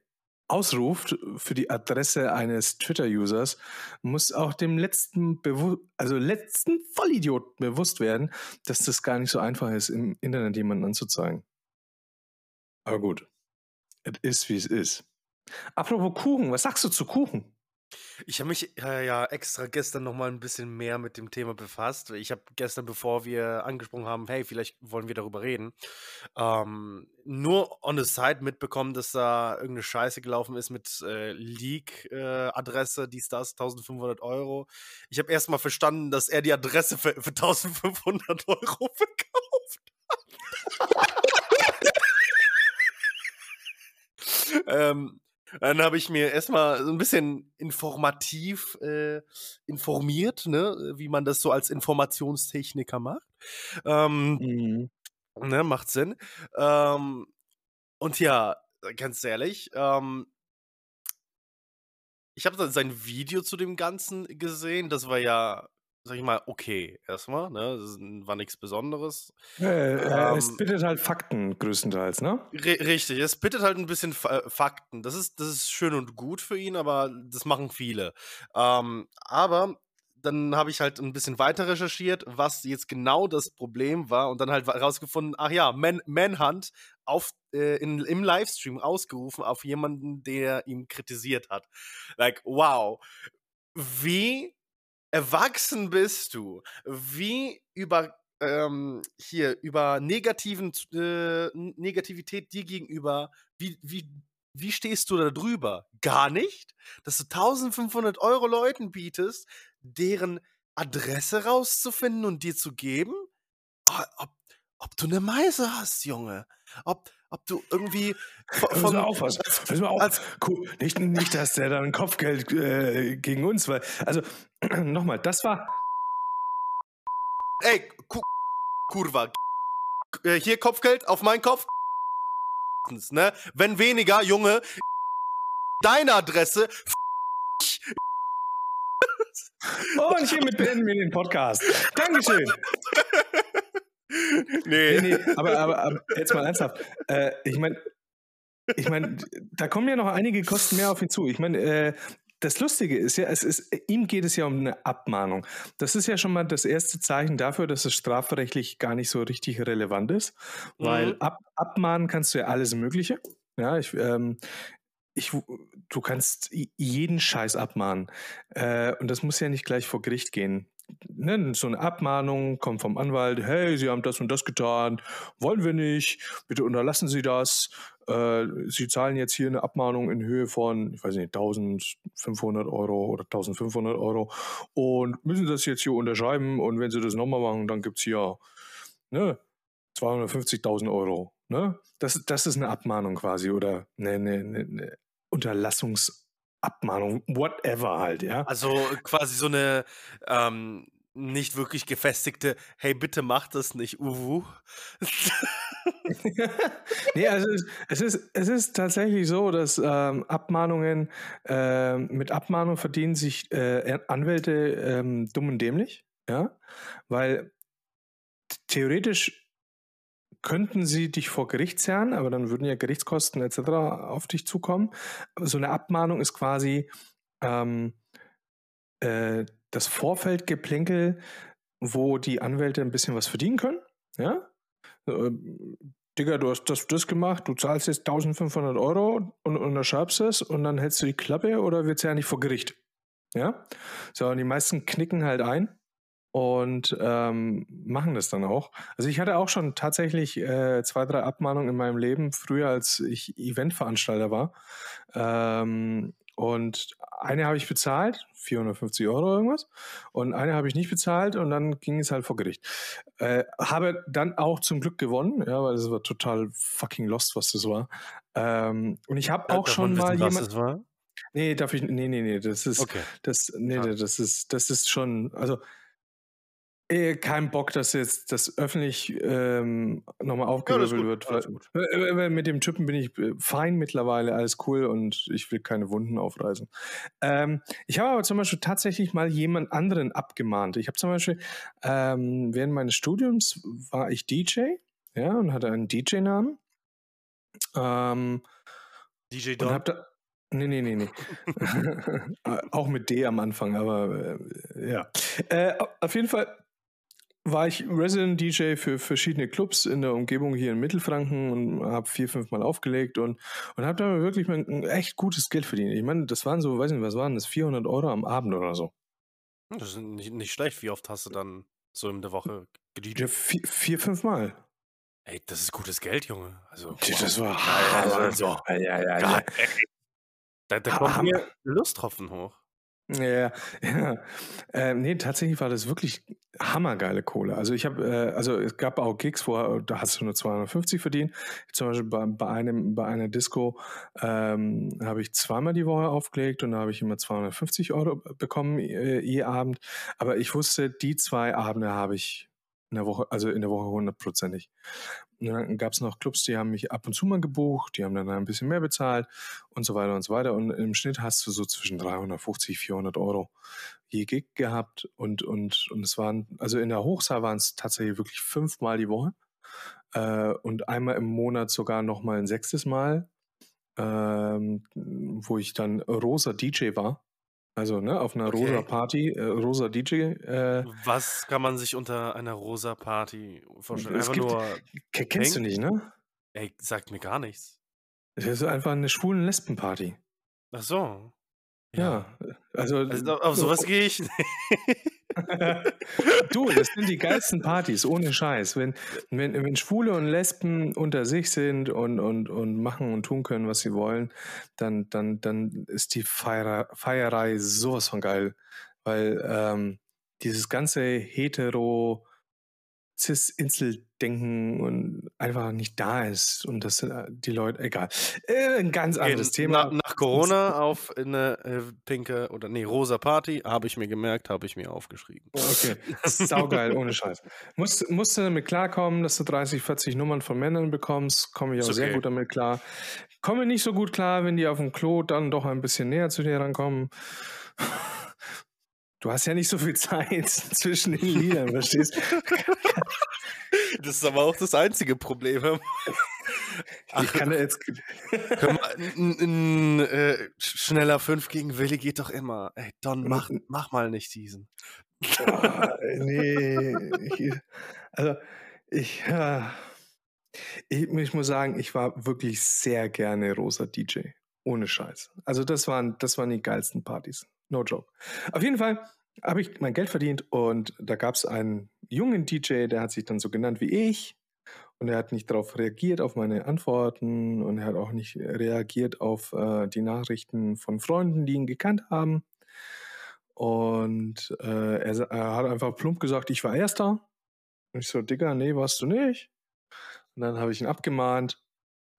ausruft für die Adresse eines Twitter-Users, muss auch dem letzten, Bewu also letzten Vollidioten bewusst werden, dass das gar nicht so einfach ist, im Internet jemanden anzuzeigen. Aber gut, es ist, wie es ist. Apropos Kuchen, was sagst du zu Kuchen? Ich habe mich äh, ja extra gestern noch mal ein bisschen mehr mit dem Thema befasst. Ich habe gestern, bevor wir angesprochen haben, hey, vielleicht wollen wir darüber reden, ähm, nur on the side mitbekommen, dass da irgendeine Scheiße gelaufen ist mit äh, Leak-Adresse, dies, das, 1500 Euro. Ich habe erst mal verstanden, dass er die Adresse für, für 1500 Euro verkauft hat. ähm, dann habe ich mir erstmal so ein bisschen informativ äh, informiert, ne, wie man das so als Informationstechniker macht. Ähm, Mhm. ne, macht Sinn. Ähm, und ja, ganz ehrlich, ähm, ich habe dann sein Video zu dem Ganzen gesehen. Das war ja, sag ich mal, okay, erstmal, ne? Das war nichts Besonderes. Äh, äh, es Ähm, bittet halt Fakten größtenteils, ne? Ri- Richtig, es bittet halt ein bisschen äh, Fakten. Das ist, das ist schön und gut für ihn, aber das machen viele. Ähm, aber dann habe ich halt ein bisschen weiter recherchiert, was jetzt genau das Problem war und dann halt herausgefunden, ach ja, Man Manhunt auf, äh, in, im Livestream ausgerufen auf jemanden, der ihn kritisiert hat. Like, wow. Wie erwachsen bist du? Wie über ähm, hier über negativen äh, Negativität dir gegenüber, wie, wie wie stehst du da drüber? Gar nicht? Dass du 1500 Euro Leuten bietest, deren Adresse rauszufinden und dir zu geben? Oh, ob, ob du eine Meise hast, Junge. Ob, ob du irgendwie von, von aufpassen. Müssen wir auf. Als, cool. nicht, nicht, dass der dann Kopfgeld äh, gegen uns, weil, also nochmal, das war. Ey, Kurva. Äh, hier Kopfgeld auf meinen Kopf ne? Wenn weniger, Junge, deine Adresse. Und hiermit beenden wir den Podcast. Dankeschön. Nee. nee, nee aber, aber, aber, jetzt mal ernsthaft. Äh, ich meine, ich meine, da kommen ja noch einige Kosten mehr auf ihn zu. Ich meine, äh, das Lustige ist ja, es ist, ihm geht es ja um eine Abmahnung. Das ist ja schon mal das erste Zeichen dafür, dass es strafrechtlich gar nicht so richtig relevant ist, weil mhm. ab, abmahnen kannst du ja alles Mögliche. Ja, ich, ähm, ich, du kannst jeden Scheiß abmahnen. Äh, und das muss ja nicht gleich vor Gericht gehen ne, so eine Abmahnung kommt vom Anwalt, hey, Sie haben das und das getan, wollen wir nicht, bitte unterlassen Sie das. Äh, Sie zahlen jetzt hier eine Abmahnung in Höhe von, ich weiß nicht, 1500 Euro oder 1500 Euro und müssen das jetzt hier unterschreiben und wenn Sie das nochmal machen, dann gibt es hier ne, 250.000 Euro. Ne? Das, das ist eine Abmahnung quasi oder eine, eine, eine Unterlassungs- Abmahnung, whatever halt, ja. Also quasi so eine ähm, nicht wirklich gefestigte, hey, bitte mach das nicht, uhu. nee, also es ist, es ist tatsächlich so, dass ähm, Abmahnungen, äh, mit Abmahnung verdienen sich äh, Anwälte ähm, dumm und dämlich, ja, weil theoretisch könnten sie dich vor Gericht zerren, aber dann würden ja Gerichtskosten etc. auf dich zukommen. So eine Abmahnung ist quasi ähm, äh, das Vorfeldgeplänkel, wo die Anwälte ein bisschen was verdienen können. Ja? Äh, Digga, du hast das, das gemacht, du zahlst jetzt 1500 Euro und unterschreibst es und dann hältst du die Klappe oder wird es ja nicht vor Gericht. Ja? So, und die meisten knicken halt ein und ähm, machen das dann auch. Also ich hatte auch schon tatsächlich äh, zwei, drei Abmahnungen in meinem Leben, früher als ich Eventveranstalter war. Ähm, und eine habe ich bezahlt, 450 Euro irgendwas, und eine habe ich nicht bezahlt und dann ging es halt vor Gericht. Äh, habe dann auch zum Glück gewonnen, ja, weil es war total fucking lost, was das war. Ähm, und ich habe auch schon mal wissen, jemand. Was? Nee, darf ich. Nee, nee, nee. Das ist. Okay. Das, nee, ja. das ist, das ist schon. Also äh, kein Bock, dass jetzt das öffentlich ähm, nochmal aufgewirbelt ja, wird. Weil, weil mit dem Typen bin ich äh, fein mittlerweile, alles cool und ich will keine Wunden aufreißen. Ähm, ich habe aber zum Beispiel tatsächlich mal jemand anderen abgemahnt. Ich habe zum Beispiel ähm, während meines Studiums war ich DJ, ja, und hatte einen DJ-Namen. Ähm, DJ Don. Nee, nee, nee, nee. Auch mit D am Anfang, aber äh, ja. Äh, auf jeden Fall war ich Resident DJ für verschiedene Clubs in der Umgebung hier in Mittelfranken und habe vier, fünf Mal aufgelegt und, und habe da wirklich ein echt gutes Geld verdient. Ich meine, das waren so, weiß nicht, was waren das, 400 Euro am Abend oder so. Das ist nicht, nicht schlecht. Wie oft hast du dann so in der Woche gedjed? Ja, vier, vier, fünf Mal. Ey, das ist gutes Geld, Junge. Also, wow. Das war ja, also, ja, ja, ja. Da, da kommt mir Lusttropfen hoch. Ja, ja. Äh, nee, tatsächlich war das wirklich hammergeile Kohle. Also ich habe, äh, also es gab auch Gigs, wo da hast du nur 250 verdient. Zum Beispiel bei, bei einem, bei einer Disco ähm, habe ich zweimal die Woche aufgelegt und da habe ich immer 250 Euro bekommen äh, je Abend. Aber ich wusste, die zwei Abende habe ich in der Woche, also in der Woche hundertprozentig. Und dann gab es noch Clubs, die haben mich ab und zu mal gebucht, die haben dann ein bisschen mehr bezahlt und so weiter und so weiter. Und im Schnitt hast du so zwischen 350, 400 Euro je Gig gehabt. Und, und, und es waren, also in der Hochzahl waren es tatsächlich wirklich fünfmal die Woche. Äh, und einmal im Monat sogar nochmal ein sechstes Mal, ähm, wo ich dann rosa DJ war. Also, ne, auf einer Okay. rosa Party, äh, rosa DJ. Äh, Was kann man sich unter einer rosa Party vorstellen? es Einfach gibt, nur ke- kennst du pink? nicht, ne? Ey, sagt mir gar nichts. Es ist einfach eine schwulen Lesben-Party. Ach so. Ja, Ja. also, Also auf so, sowas gehe ich. Du, das sind die geilsten Partys, ohne Scheiß. Wenn, wenn, wenn Schwule und Lesben unter sich sind und, und, und machen und tun können, was sie wollen, dann, dann, dann ist die Feier, Feierei sowas von geil. Weil ähm, dieses ganze hetero Cis-Insel-Denken und einfach nicht da ist und das äh, die Leute, egal. Äh, ein ganz Okay, anderes na, Thema. nach Corona auf eine äh, pinke oder nee, rosa Party, habe ich mir gemerkt, habe ich mir aufgeschrieben. Okay, saugeil, ohne Scheiß. Musst, musst du damit klarkommen, dass du 30, 40 Nummern von Männern bekommst, komme ich auch Ist sehr okay. gut damit klar. Komme nicht so gut klar, wenn die auf dem Klo dann doch ein bisschen näher zu dir rankommen. Du hast ja nicht so viel Zeit zwischen den Liedern, verstehst? Das ist aber auch das einzige Problem. Ich kann jetzt. Hör mal, n, n, äh, schneller 5 gegen Willi geht doch immer. Ey, Don, mach, mach mal nicht diesen. Ah, nee. Ich, also, ich, ja, ich, ich muss sagen, ich war wirklich sehr gerne rosa DJ. Ohne Scheiß. Also, das waren, das waren die geilsten Partys. No joke. Auf jeden Fall habe ich mein Geld verdient und da gab es einen jungen DJ, der hat sich dann so genannt wie ich. Und er hat nicht darauf reagiert, auf meine Antworten. Und er hat auch nicht reagiert auf äh, die Nachrichten von Freunden, die ihn gekannt haben. Und äh, er, er hat einfach plump gesagt, ich war Erster. Und ich so, Digga, nee, warst du nicht. Und dann habe ich ihn abgemahnt.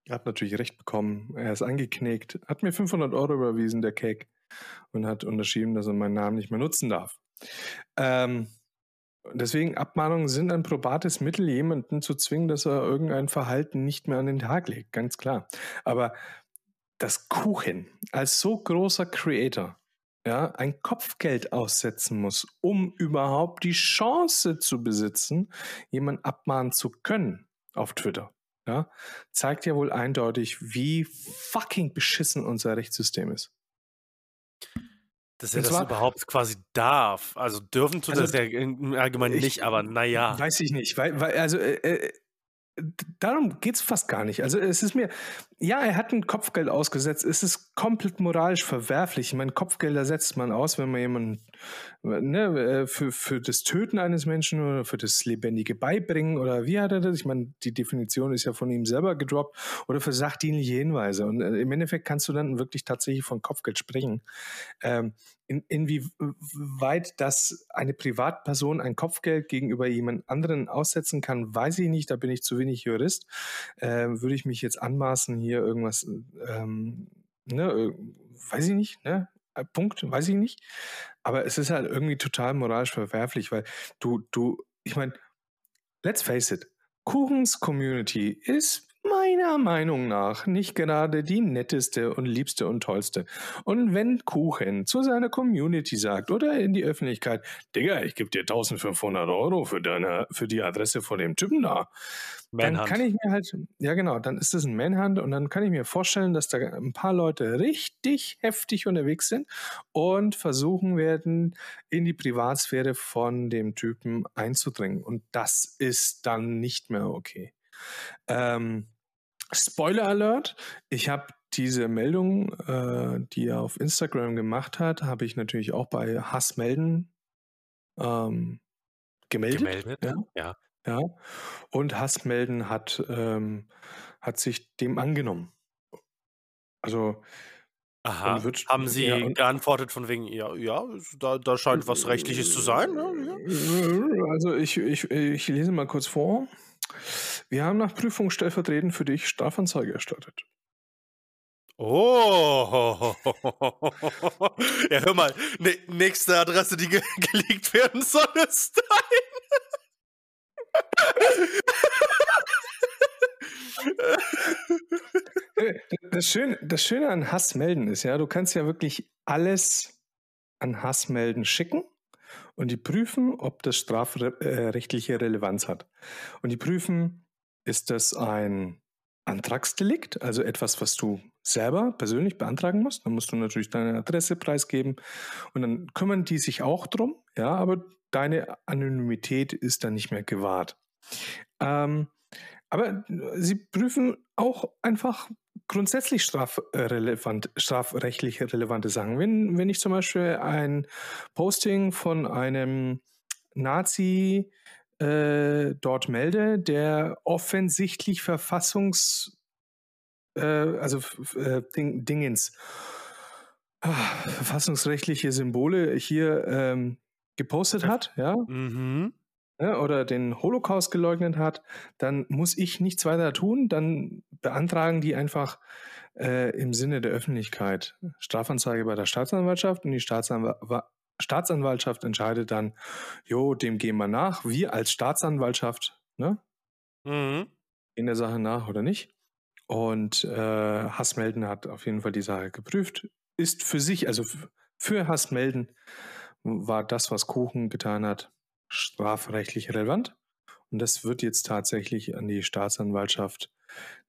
Er hat natürlich recht bekommen. Er ist angeknickt, hat mir 500 Euro überwiesen, der Cake, und hat unterschrieben, dass er meinen Namen nicht mehr nutzen darf. Ähm, deswegen, Abmahnungen sind ein probates Mittel, jemanden zu zwingen, dass er irgendein Verhalten nicht mehr an den Tag legt, ganz klar. Aber dass Kuchen als so großer Creator ja, ein Kopfgeld aussetzen muss, um überhaupt die Chance zu besitzen, jemanden abmahnen zu können auf Twitter, ja, zeigt ja wohl eindeutig, wie fucking beschissen unser Rechtssystem ist. Dass er Und das zwar- überhaupt quasi darf. Also dürfen tut Also, das ja im Allgemeinen ich- nicht, aber naja. Weiß ich nicht, weil, weil also äh, äh, darum geht es fast gar nicht. Also es ist mir, ja, er hat ein Kopfgeld ausgesetzt, es ist komplett moralisch verwerflich. Ich meine, Kopfgelder setzt man aus, wenn man jemanden ne, äh, für, für das Töten eines Menschen oder für das lebendige Beibringen oder wie hat er das? Ich meine, die Definition ist ja von ihm selber gedroppt oder für sachdienliche Hinweise. Und äh, im Endeffekt kannst du dann wirklich tatsächlich von Kopfgeld sprechen. Ähm, in, inwieweit das eine Privatperson ein Kopfgeld gegenüber jemand anderen aussetzen kann, weiß ich nicht. Da bin ich zu wenig Jurist. Ähm, würde ich mich jetzt anmaßen, hier irgendwas, ähm, ne, äh, weiß ich nicht, ne? Äh, Punkt, weiß ich nicht. Aber es ist halt irgendwie total moralisch verwerflich, weil du, du, ich meine, let's face it, Kuchens Community ist meiner Meinung nach nicht gerade die netteste und liebste und tollste. Und wenn Kuchen zu seiner Community sagt oder in die Öffentlichkeit, Digga, ich gebe dir 1500 Euro für, deine, für die Adresse von dem Typen da, dann Manhunt. kann ich mir halt, ja genau, dann ist es ein Manhunt und dann kann ich mir vorstellen, dass da ein paar Leute richtig heftig unterwegs sind und versuchen werden, in die Privatsphäre von dem Typen einzudringen. Und das ist dann nicht mehr okay. Ähm, Spoiler Alert, ich habe diese Meldung, äh, die er auf Instagram gemacht hat, habe ich natürlich auch bei Hassmelden ähm, gemeldet. Gemeldet? Ja. Ja. Ja, und Hassmelden hat, ähm, hat sich dem angenommen. Also, Aha. Wird- Haben Sie ja, geantwortet von wegen, ja, ja, da, da scheint was Rechtliches zu sein? Ne? Ja. also ich, ich, ich lese mal kurz vor. Wir haben nach Prüfung stellvertretend für dich Strafanzeige erstattet. Oh. Ja, hör mal, ne, nächste Adresse, die ge geleakt werden soll, ist Äh, Das Schöne, das Schöne an Hassmelden ist ja, du kannst ja wirklich alles an Hassmelden schicken und die prüfen, ob das strafrechtliche Relevanz hat. Und die prüfen, ist das ein Antragsdelikt, also etwas, was du selber persönlich beantragen musst. Dann musst du natürlich deine Adresse preisgeben und dann kümmern die sich auch drum, ja, aber deine Anonymität ist dann nicht mehr gewahrt. Ähm, aber sie prüfen auch einfach grundsätzlich strafrelevant, strafrechtlich relevante Sachen. Wenn, wenn ich zum Beispiel ein Posting von einem Nazi äh, dort melde, der offensichtlich Verfassungs, äh, also äh, Ding, Dingens, ah, verfassungsrechtliche Symbole hier ähm, gepostet hat, ja, Mhm. ja, oder den Holocaust geleugnet hat, dann muss ich nichts weiter tun, dann beantragen die einfach äh, im Sinne der Öffentlichkeit Strafanzeige bei der Staatsanwaltschaft und die Staatsanwal Staatsanwaltschaft entscheidet dann, jo, dem gehen wir nach. Wir als Staatsanwaltschaft, ne, Mhm. in der Sache nach oder nicht. Und äh, Hassmelden hat auf jeden Fall die Sache geprüft. Ist für sich, also für Hassmelden, war das, was Kuchen getan hat, strafrechtlich relevant. Und das wird jetzt tatsächlich an die Staatsanwaltschaft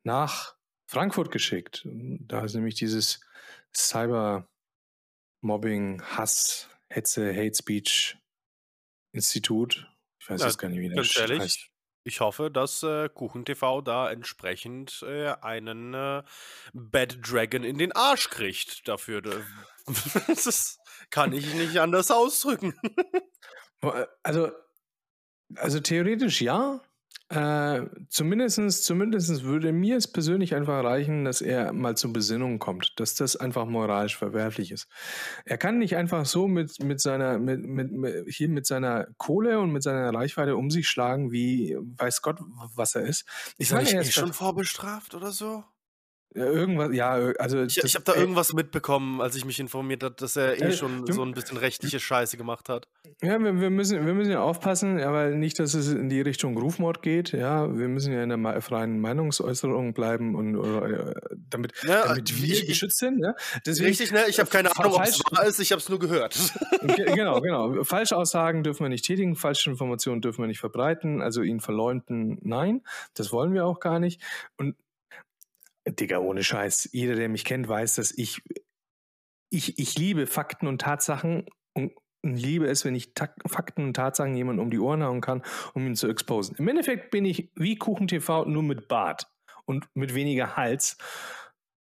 nach Frankfurt geschickt. Da ist nämlich dieses Cyber-Mobbing, Hass, Hetze, Hate Speech Institut. Ich weiß Ja, jetzt gar nicht, wie das ganz ehrlich, heißt. Ich hoffe, dass äh, KuchenTV da entsprechend äh, einen äh, Bad Dragon in den Arsch kriegt dafür. Da- das kann ich nicht anders ausdrücken. Also, also theoretisch ja. Äh, zumindestens, zumindest würde mir es persönlich einfach reichen, dass er mal zur Besinnung kommt, dass das einfach moralisch verwerflich ist. Er kann nicht einfach so mit, mit seiner, mit, mit, mit, hier mit seiner Kohle und mit seiner Reichweite um sich schlagen, wie weiß Gott, was er ist. Ist meine, er nicht ist schon vorbestraft oder so? Ja, Irgendwas, ja, also Ich, das- ich habe da ey, irgendwas mitbekommen, als ich mich informiert habe, dass er eh Äh, schon so ein bisschen rechtliche Scheiße gemacht hat. Ja, wir, wir, müssen, wir müssen ja aufpassen, aber nicht, dass es in die Richtung Rufmord geht. Ja, wir müssen ja in der freien Meinungsäußerung bleiben und oder, äh, damit, Ja, damit wir ich- geschützt sind. Ja? Deswegen, Richtig, ne? Ich habe keine Ahnung, ob es wahr ist, ich habe es nur gehört. Ge- genau, genau. Falschaussagen dürfen wir nicht tätigen, falsche Informationen dürfen wir nicht verbreiten, also ihn verleumden, nein, das wollen wir auch gar nicht. Und Digga, ohne Scheiß, jeder, der mich kennt, weiß, dass ich, ich, ich liebe Fakten und Tatsachen und liebe es, wenn ich Tak- Fakten und Tatsachen jemandem um die Ohren hauen kann, um ihn zu exposen. Im Endeffekt bin ich wie Kuchen TV nur mit Bart und mit weniger Hals.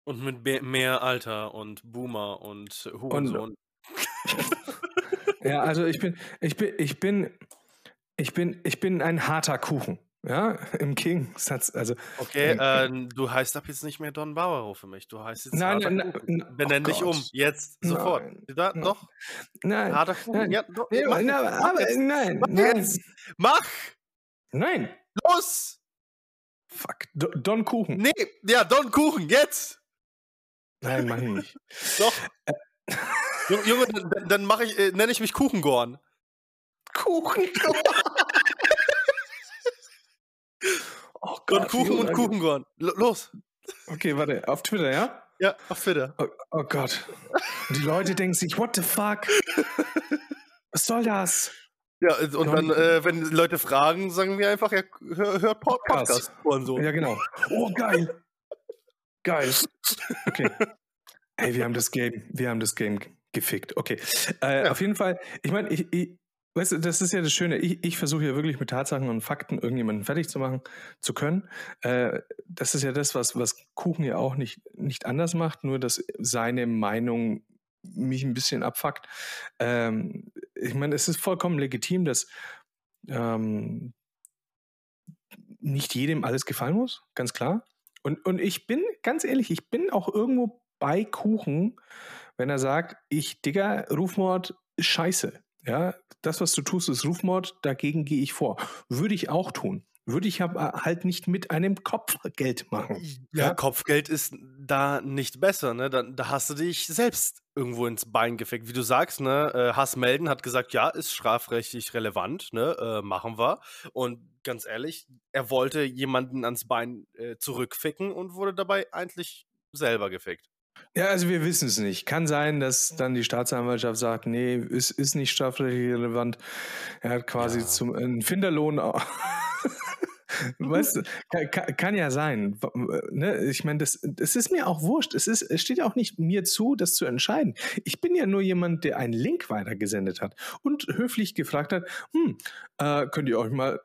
Und mit mehr Alter und Boomer und Hurensohn. Ja, also ich bin, ich bin, ich bin, ich bin, ich bin ein harter Kuchen. Ja, im Gegensatz, also Okay, Ähm, äh, du heißt ab jetzt nicht mehr Don Bauer für mich. Du heißt jetzt Nein, nein, nein, Benenn oh dich um. Jetzt, sofort. Nein, Da, nein, doch, nein, harter Kuchen. nein, Ja, doch, nee, mach, na, mach, aber jetzt. nein, Mach nein, jetzt. mach! nein, Los! fuck, Do- Don Kuchen. Nee, ja, Don Kuchen, jetzt! Nein, mach ich nicht. Doch. Junge, Junge, dann, dann mach ich, äh, nenne ich mich Kuchengorn. Kuchen. Oh Gott, Kuchen wie und. Kuchengorn. Lo- Los. Okay, warte, auf Twitter, ja? Ja, auf Twitter. Oh, oh Gott. Und die Leute denken sich, what the fuck? Was soll das? Ja, und dann, äh, wenn Leute fragen, sagen wir einfach, ja, hör, hört Pod- Podcast. Podcast. Hurensohn. Ja, genau. Oh, geil. Geil. Okay. Hey, wir haben das Game, wir haben das Game gefickt. Okay. Äh, Ja. Auf jeden Fall, ich meine, ich, ich, weißt du, das ist ja das Schöne. Ich, ich versuche ja wirklich mit Tatsachen und Fakten irgendjemanden fertig zu machen zu können. Äh, das ist ja das, was, was Kuchen ja auch nicht, nicht anders macht, nur dass seine Meinung mich ein bisschen abfuckt. Ähm, ich meine, es ist vollkommen legitim, dass ähm, nicht jedem alles gefallen muss, ganz klar. Und, und ich bin, ganz ehrlich, ich bin auch irgendwo bei Kuchen, wenn er sagt, ich, Digga, Rufmord scheiße. Ja, das, was du tust, ist Rufmord, dagegen gehe ich vor. Würde ich auch tun. Würde ich aber halt nicht mit einem Kopf Geld machen. Ja, Ja. Kopfgeld ist da nicht besser, ne? Da, da hast du dich selbst irgendwo ins Bein gefickt. Wie du sagst, ne? Äh, Hass melden hat gesagt, ja, ist strafrechtlich relevant, ne? Äh, machen wir. Und ganz ehrlich, er wollte jemanden ans Bein äh, zurückficken und wurde dabei eigentlich selber gefickt. Ja, also wir wissen es nicht. Kann sein, dass dann die Staatsanwaltschaft sagt, nee, es ist nicht strafrechtlich relevant. Er hat quasi Ja. zum einen Finderlohn. weißt du, kann, kann, ja sein. Ne? Ich meine, das, das ist mir auch wurscht. Es, ist, es steht auch nicht mir zu, das zu entscheiden. Ich bin ja nur jemand, der einen Link weitergesendet hat und höflich gefragt hat, hm, äh, könnt ihr euch mal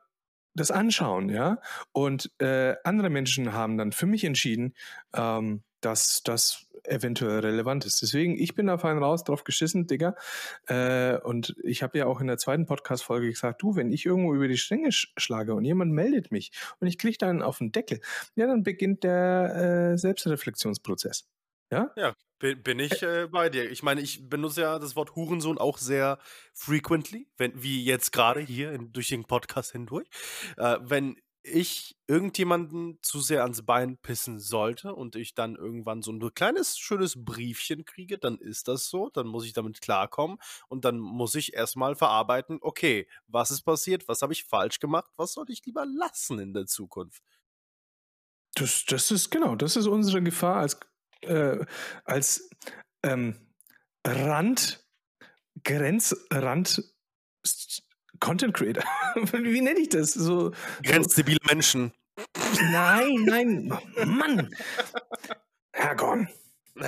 das anschauen, ja? Und äh, andere Menschen haben dann für mich entschieden, ähm, dass das eventuell relevant ist. Deswegen, ich bin da fein raus, drauf geschissen, Digga. Äh, und ich habe ja auch in der zweiten Podcast-Folge gesagt, du, wenn ich irgendwo über die Stränge sch schlage und jemand meldet mich und ich kriege dann auf den Deckel, ja, dann beginnt der äh, Selbstreflexionsprozess. Ja? Ja, bin, bin ich äh, bei dir. Ich meine, ich benutze ja das Wort Hurensohn auch sehr frequently, wenn, wie jetzt gerade hier in, durch den Podcast hindurch. Äh, wenn ich irgendjemanden zu sehr ans Bein pissen sollte und ich dann irgendwann so ein kleines, schönes Briefchen kriege, dann ist das so, dann muss ich damit klarkommen und dann muss ich erstmal verarbeiten, okay, was ist passiert, was habe ich falsch gemacht, was soll ich lieber lassen in der Zukunft. Das, das ist genau, das ist unsere Gefahr als, äh, als ähm, Rand, Grenzrand Content Creator. Wie nenne ich das? So, Grenzstabile so. Menschen. Nein, nein, Mann. Herr Gorn.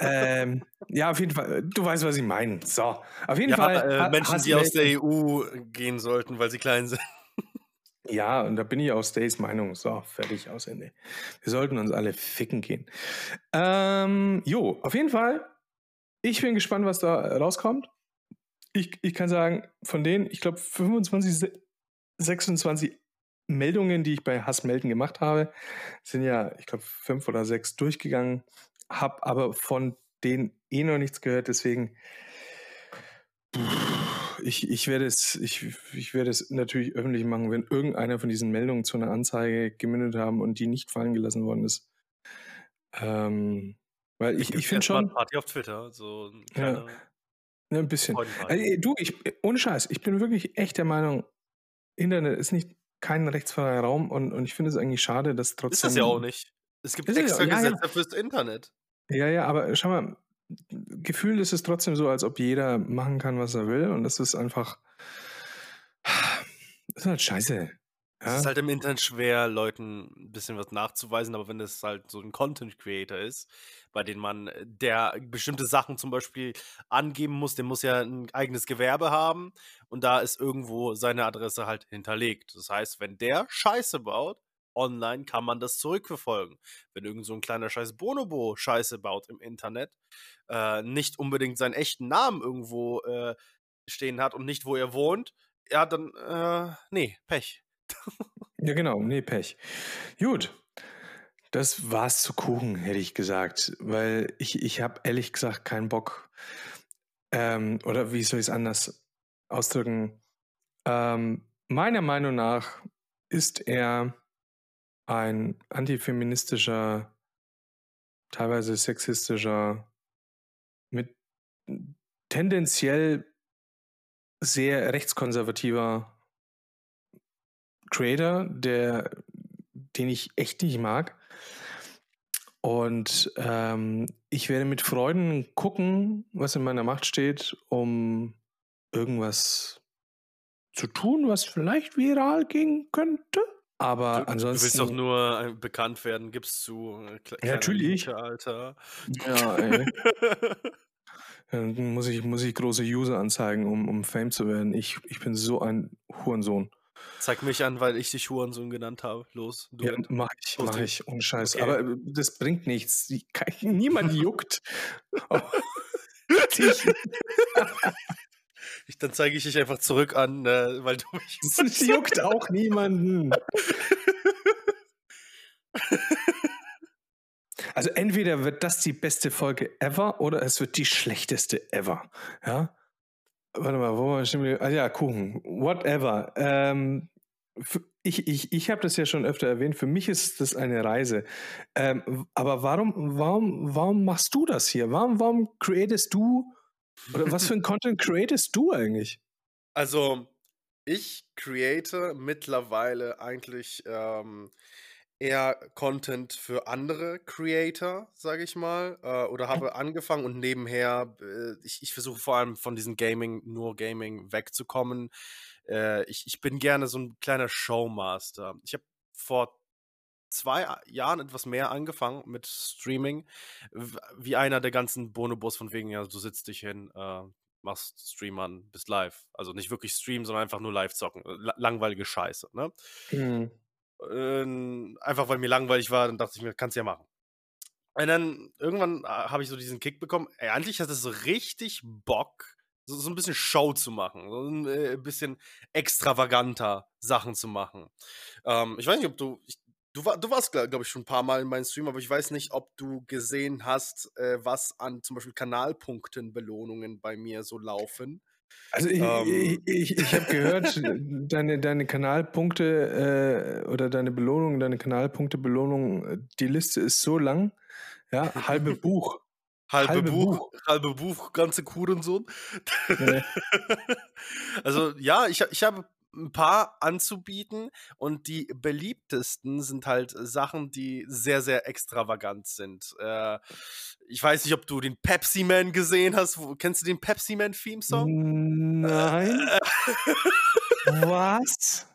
ähm, ja, auf jeden Fall. Du weißt, was ich meine. So, auf jeden ja, Fall. Äh, Menschen, die aus der EU gehen sollten, weil sie klein sind. Ja, und da bin ich aus Stays Meinung. So, fertig aus Ende. Wir sollten uns alle ficken gehen. Ähm, jo, auf jeden Fall. Ich bin gespannt, was da rauskommt ich, ich kann sagen, von denen, ich glaube, 25, 26 Meldungen, die ich bei Hassmelden gemacht habe, sind ja, ich glaube, fünf oder sechs durchgegangen, habe aber von denen eh noch nichts gehört, deswegen ich, ich werde es, ich, ich werde es natürlich öffentlich machen, wenn irgendeiner von diesen Meldungen zu einer Anzeige gemündet haben und die nicht fallen gelassen worden ist. Ähm, weil ich, ich finde schon. Party auf Twitter, so ja, ja, ein bisschen. Also, du, ich, ohne Scheiß, ich bin wirklich echt der Meinung, Internet ist nicht kein rechtsfreier Raum und, und ich finde es eigentlich schade, dass trotzdem. Ist das ja auch nicht. Es gibt extra ja, Gesetze ja. fürs Internet. Ja, ja, aber schau mal, gefühlt ist es trotzdem so, als ob jeder machen kann, was er will und das ist einfach. Das ist halt scheiße. Es ist halt im Internet schwer, Leuten ein bisschen was nachzuweisen, aber wenn es halt so ein Content Creator ist, bei dem man, äh, der bestimmte Sachen zum Beispiel angeben muss, der muss ja ein eigenes Gewerbe haben und da ist irgendwo seine Adresse halt hinterlegt. Das heißt, wenn der Scheiße baut, online kann man das zurückverfolgen. Wenn irgend so ein kleiner Scheiß Bonobo Scheiße baut im Internet, äh, nicht unbedingt seinen echten Namen irgendwo äh, stehen hat und nicht, wo er wohnt, ja, dann, äh, nee, Pech. Ja, genau, nee, Pech. Gut. Das war's zu Kuchen, hätte ich gesagt, weil ich, ich habe ehrlich gesagt keinen Bock. Ähm, oder wie soll ich es anders ausdrücken? Ähm, meiner Meinung nach ist er ein antifeministischer, teilweise sexistischer, mit tendenziell sehr rechtskonservativer Creator, der, den ich echt nicht mag. Und ähm, ich werde mit Freuden gucken, was in meiner Macht steht, um irgendwas zu tun, was vielleicht viral gehen könnte. Aber du, ansonsten. Du willst doch nur äh, bekannt werden, gibst du. Äh, ja, natürlich. Lieke, Alter. Ja, ey. Dann muss ich, muss ich große User anzeigen, um, um Fame zu werden. Ich, ich bin so ein Hurensohn. Zeig mich an, weil ich dich Hurensohn genannt habe. Los. Du ja, mach ich, mach ich, ohne Scheiß. Okay. Aber äh, das bringt nichts. Niemand juckt. ich, dann zeige ich dich einfach zurück an, äh, weil du mich. Das juckt auch niemanden. Also entweder wird das die beste Folge ever oder es wird die schlechteste ever. Ja. Warte mal, wo war ich? Ah ja, Kuchen. Whatever. Ähm, ich ich, ich habe das ja schon öfter erwähnt. Für mich ist das eine Reise. Ähm, aber warum, warum, warum machst du das hier? Warum, warum createst du? Oder was für ein Content createst du eigentlich? Also, ich create mittlerweile eigentlich ähm, eher Content für andere Creator, sage ich mal, äh, oder habe angefangen und nebenher, äh, ich, ich versuche vor allem von diesem Gaming, nur Gaming wegzukommen. Äh, ich, ich bin gerne so ein kleiner Showmaster. Ich habe vor zwei Jahren etwas mehr angefangen mit Streaming, wie einer der ganzen Bonobos von wegen, ja, du sitzt dich hin, äh, machst Stream an, bist live. Also nicht wirklich Stream, sondern einfach nur live zocken. L langweilige Scheiße, ne? Mhm. Ähm, einfach weil mir langweilig war, dann dachte ich mir, kannst ja machen. Und dann irgendwann äh, habe ich so diesen Kick bekommen. Ey, eigentlich hat es so richtig Bock, so, so, ein bisschen Show zu machen, so ein äh, bisschen extravaganter Sachen zu machen. Ähm, ich weiß nicht, ob du, ich, du, war, du warst, glaube ich, schon ein paar Mal in meinem Stream, aber ich weiß nicht, ob du gesehen hast, äh, was an zum Beispiel Kanalpunkten Belohnungen bei mir so laufen. Also ich, ähm, ich, ich, ich habe gehört, deine, deine Kanalpunkte äh, oder deine Belohnung, deine Kanalpunkte Belohnung, äh, die Liste ist so lang, ja, halbe Buch. Halbe, halbe Buch, Buch, halbe Buch, ganze Kurensohn. Nee. also ja, ich, ich habe ein paar anzubieten und die beliebtesten sind halt Sachen, die sehr, sehr extravagant sind. Äh, ich weiß nicht, ob du den Pepsi Man gesehen hast. Kennst du den Pepsi Man Theme Song? Nein. Was?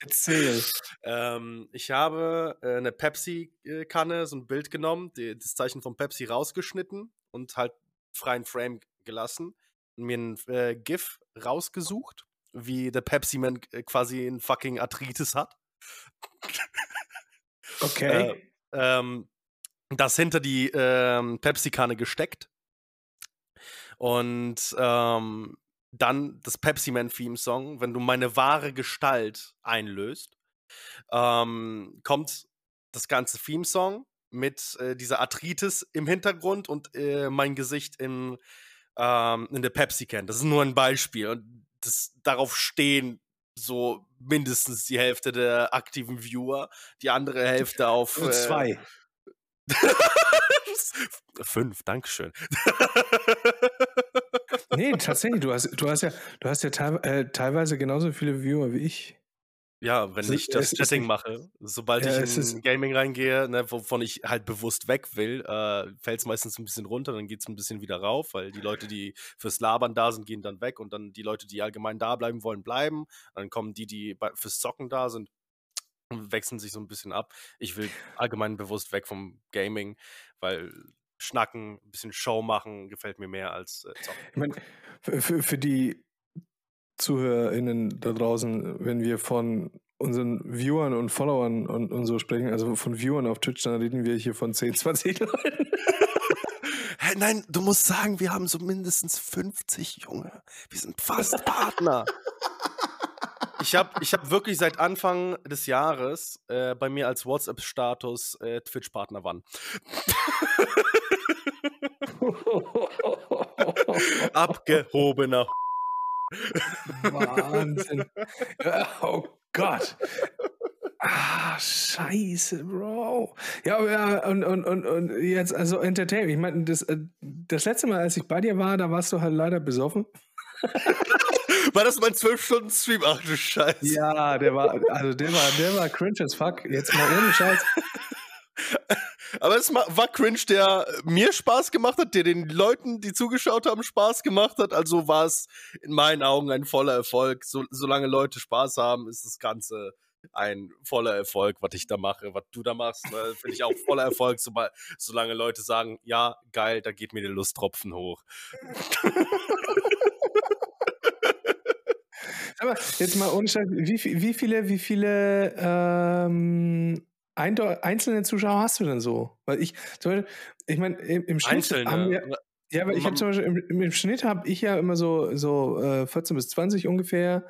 Erzähl. Ähm, ich habe äh, eine Pepsi-Kanne, so ein Bild genommen, die, das Zeichen von Pepsi rausgeschnitten und halt freien Frame gelassen und mir ein äh, GIF rausgesucht wie der Pepsi-Man äh, quasi ein fucking Arthritis hat. Okay. Äh, ähm, das hinter die ähm, Pepsi-Kanne gesteckt. Und ähm, dann das Pepsi-Man-Theme-Song, wenn du meine wahre Gestalt einlöst, ähm, kommt das ganze Theme-Song mit äh, dieser Arthritis im Hintergrund und äh, mein Gesicht im, ähm, in der Pepsi-Can. Das ist nur ein Beispiel. Und das, darauf stehen so mindestens die Hälfte der aktiven Viewer, die andere Hälfte auf. Äh, zwei. Fünf, Dankeschön. nee, tatsächlich, du hast, du hast ja, du hast ja äh, teilweise genauso viele Viewer wie ich. Ja, wenn ich das Chatting mache, sobald ja, ich in Gaming reingehe, ne, wovon ich halt bewusst weg will, äh, fällt es meistens ein bisschen runter, dann geht es ein bisschen wieder rauf, weil die Leute, die fürs Labern da sind, gehen dann weg und dann die Leute, die allgemein da bleiben wollen, bleiben. Dann kommen die, die fürs Zocken da sind, wechseln sich so ein bisschen ab. Ich will allgemein bewusst weg vom Gaming, weil Schnacken, ein bisschen Show machen, gefällt mir mehr als äh, Zocken. Ich meine, für, für die ZuhörerInnen da draußen, wenn wir von unseren Viewern und Followern und, und so sprechen, also von Viewern auf Twitch, dann reden wir hier von 10, 20 Leuten. Hey, nein, du musst sagen, wir haben so mindestens 50, Junge. Wir sind fast Partner. Ich habe ich hab wirklich seit Anfang des Jahres äh, bei mir als WhatsApp-Status äh, Twitch-Partner wann. Abgehobener Wahnsinn. oh Gott. Ah, scheiße, Bro. Ja, ja und, und, und, und jetzt, also Entertainment. Ich meine, das, äh, das letzte Mal, als ich bei dir war, da warst du halt leider besoffen. War das mein 12-Stunden-Stream? Ach du Scheiße. Ja, der war, also der war, der war cringe as fuck. Jetzt mal ohne Scheiß. Aber es war cringe, der mir Spaß gemacht hat, der den Leuten, die zugeschaut haben, Spaß gemacht hat. Also war es in meinen Augen ein voller Erfolg. So, solange Leute Spaß haben, ist das Ganze ein voller Erfolg, was ich da mache, was du da machst. Ne? Finde ich auch voller Erfolg, so, solange Leute sagen, ja, geil, da geht mir der Lusttropfen hoch. Aber jetzt mal ohne Scheiß, wie, wie viele, wie viele ähm, einzelne Zuschauer hast du denn so? Weil ich, zum Beispiel, ich meine, im, im Schnitt Einzelne. haben wir, ja, aber ich habe zum Beispiel im, im Schnitt habe ich ja immer so, so äh, 14 bis 20 ungefähr.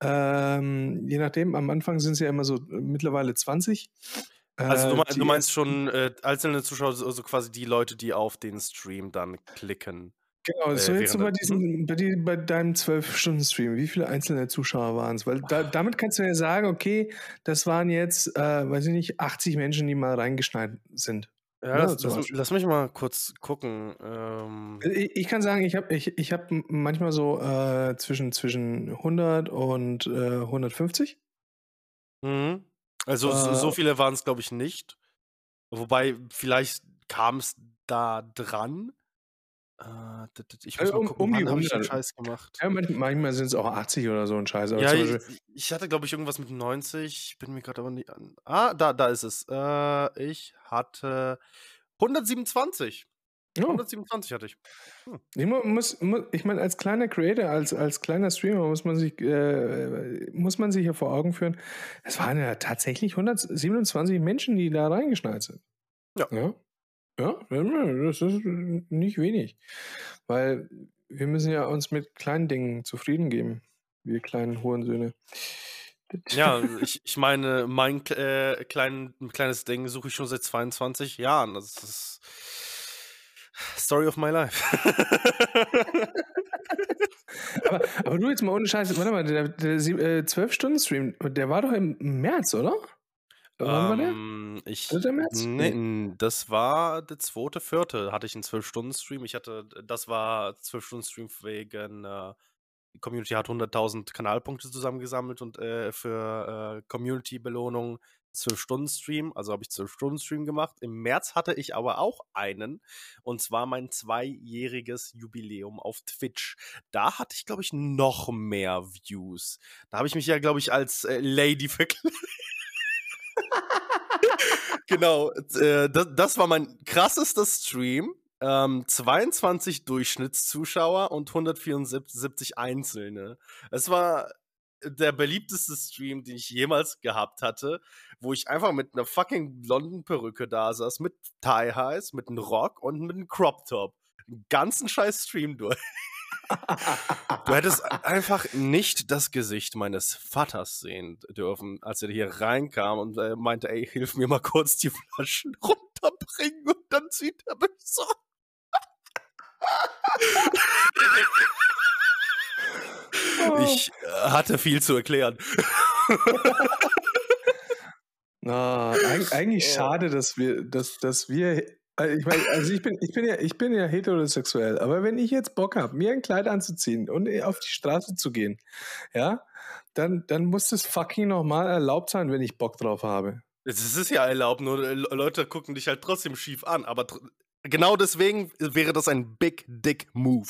Ähm, je nachdem, am Anfang sind es ja immer so mittlerweile 20. Also du, äh, du meinst schon äh, einzelne Zuschauer, also quasi die Leute, die auf den Stream dann klicken. Genau, so äh, jetzt bei, diesem, bei, die, bei deinem 12-Stunden-Stream, wie viele einzelne Zuschauer waren es? Weil da, damit kannst du ja sagen, okay, das waren jetzt, äh, weiß ich nicht, 80 Menschen, die mal reingeschneit sind. Ja, ja lass, lass, lass, mich mal kurz gucken. Ähm äh, ich, ich, kann sagen, ich habe ich, ich hab manchmal so äh, zwischen, zwischen 100 und äh, 150. Mhm. Also so, Äh, so viele waren es, glaube ich, nicht. Wobei, vielleicht kam es da dran. D- ich muss Also mal um, gucken, um die ich den 100. Scheiß gemacht? Ja, manch- manchmal sind es auch 80 oder so ein Scheiß. Ja, ich, ich hatte, glaube ich, irgendwas mit 90. Ich bin mir gerade aber nicht an. Ah, da, da ist es. Äh, ich hatte 127. oh, 127 hatte ich. Hm. ich mu- muss, mu- ich meine, als kleiner Creator, als, als kleiner Streamer muss man sich, äh, muss man sich ja vor Augen führen, es waren ja tatsächlich 127 Menschen, die da reingeschneit sind. Ja. Ja, ja das ist nicht wenig. Weil wir müssen ja uns mit kleinen Dingen zufrieden geben, wir kleinen Hurensöhne. Ja, ich, ich meine, mein äh, klein, kleines Ding suche ich schon seit 22 Jahren. Das ist Story of my life. aber, aber du jetzt mal ohne Scheiße, warte mal, der, der, äh, 12-Stunden-Stream, der war doch im März, oder? Ähm, ich, 3. März? nee, das war der zweite, vierte, hatte ich einen 12-Stunden-Stream. Ich hatte, das war 12-Stunden-Stream wegen, äh, die Community hat 100.000 Kanalpunkte zusammengesammelt und äh, für äh, Community-Belohnung 12-Stunden-Stream, also habe ich 12-Stunden-Stream gemacht. Im März hatte ich aber auch einen, und zwar mein zweijähriges Jubiläum auf Twitch. Da hatte ich, glaube ich, noch mehr Views. Da habe ich mich ja, glaube ich, als äh, Lady verkleidet. genau, äh, das, das war mein krassester Stream. Ähm, 22 Durchschnittszuschauer und 174 Einzelne. Es war der beliebteste Stream, den ich jemals gehabt hatte, wo ich einfach mit einer fucking blonden Perücke da saß, mit Tie Highs, mit einem Rock und mit einem Crop Top. Den ganzen scheiß Stream durch. Du hättest einfach nicht das Gesicht meines Vaters sehen dürfen, als er hier reinkam und äh, meinte, ey, hilf mir mal kurz die Flaschen runterbringen und dann sieht er mich so. Ich äh, hatte viel zu erklären. Na, eig eigentlich Oh. schade, dass wir, dass, dass wir, äh, ich meine, also ich bin, ich bin ja, ich bin ja heterosexuell, aber wenn ich jetzt Bock habe, mir ein Kleid anzuziehen und äh, auf die Straße zu gehen, ja, dann, dann muss das fucking nochmal erlaubt sein, wenn ich Bock drauf habe. Es ist ja erlaubt, nur äh, Leute gucken dich halt trotzdem schief an, aber genau deswegen wäre das ein Big Dick Move.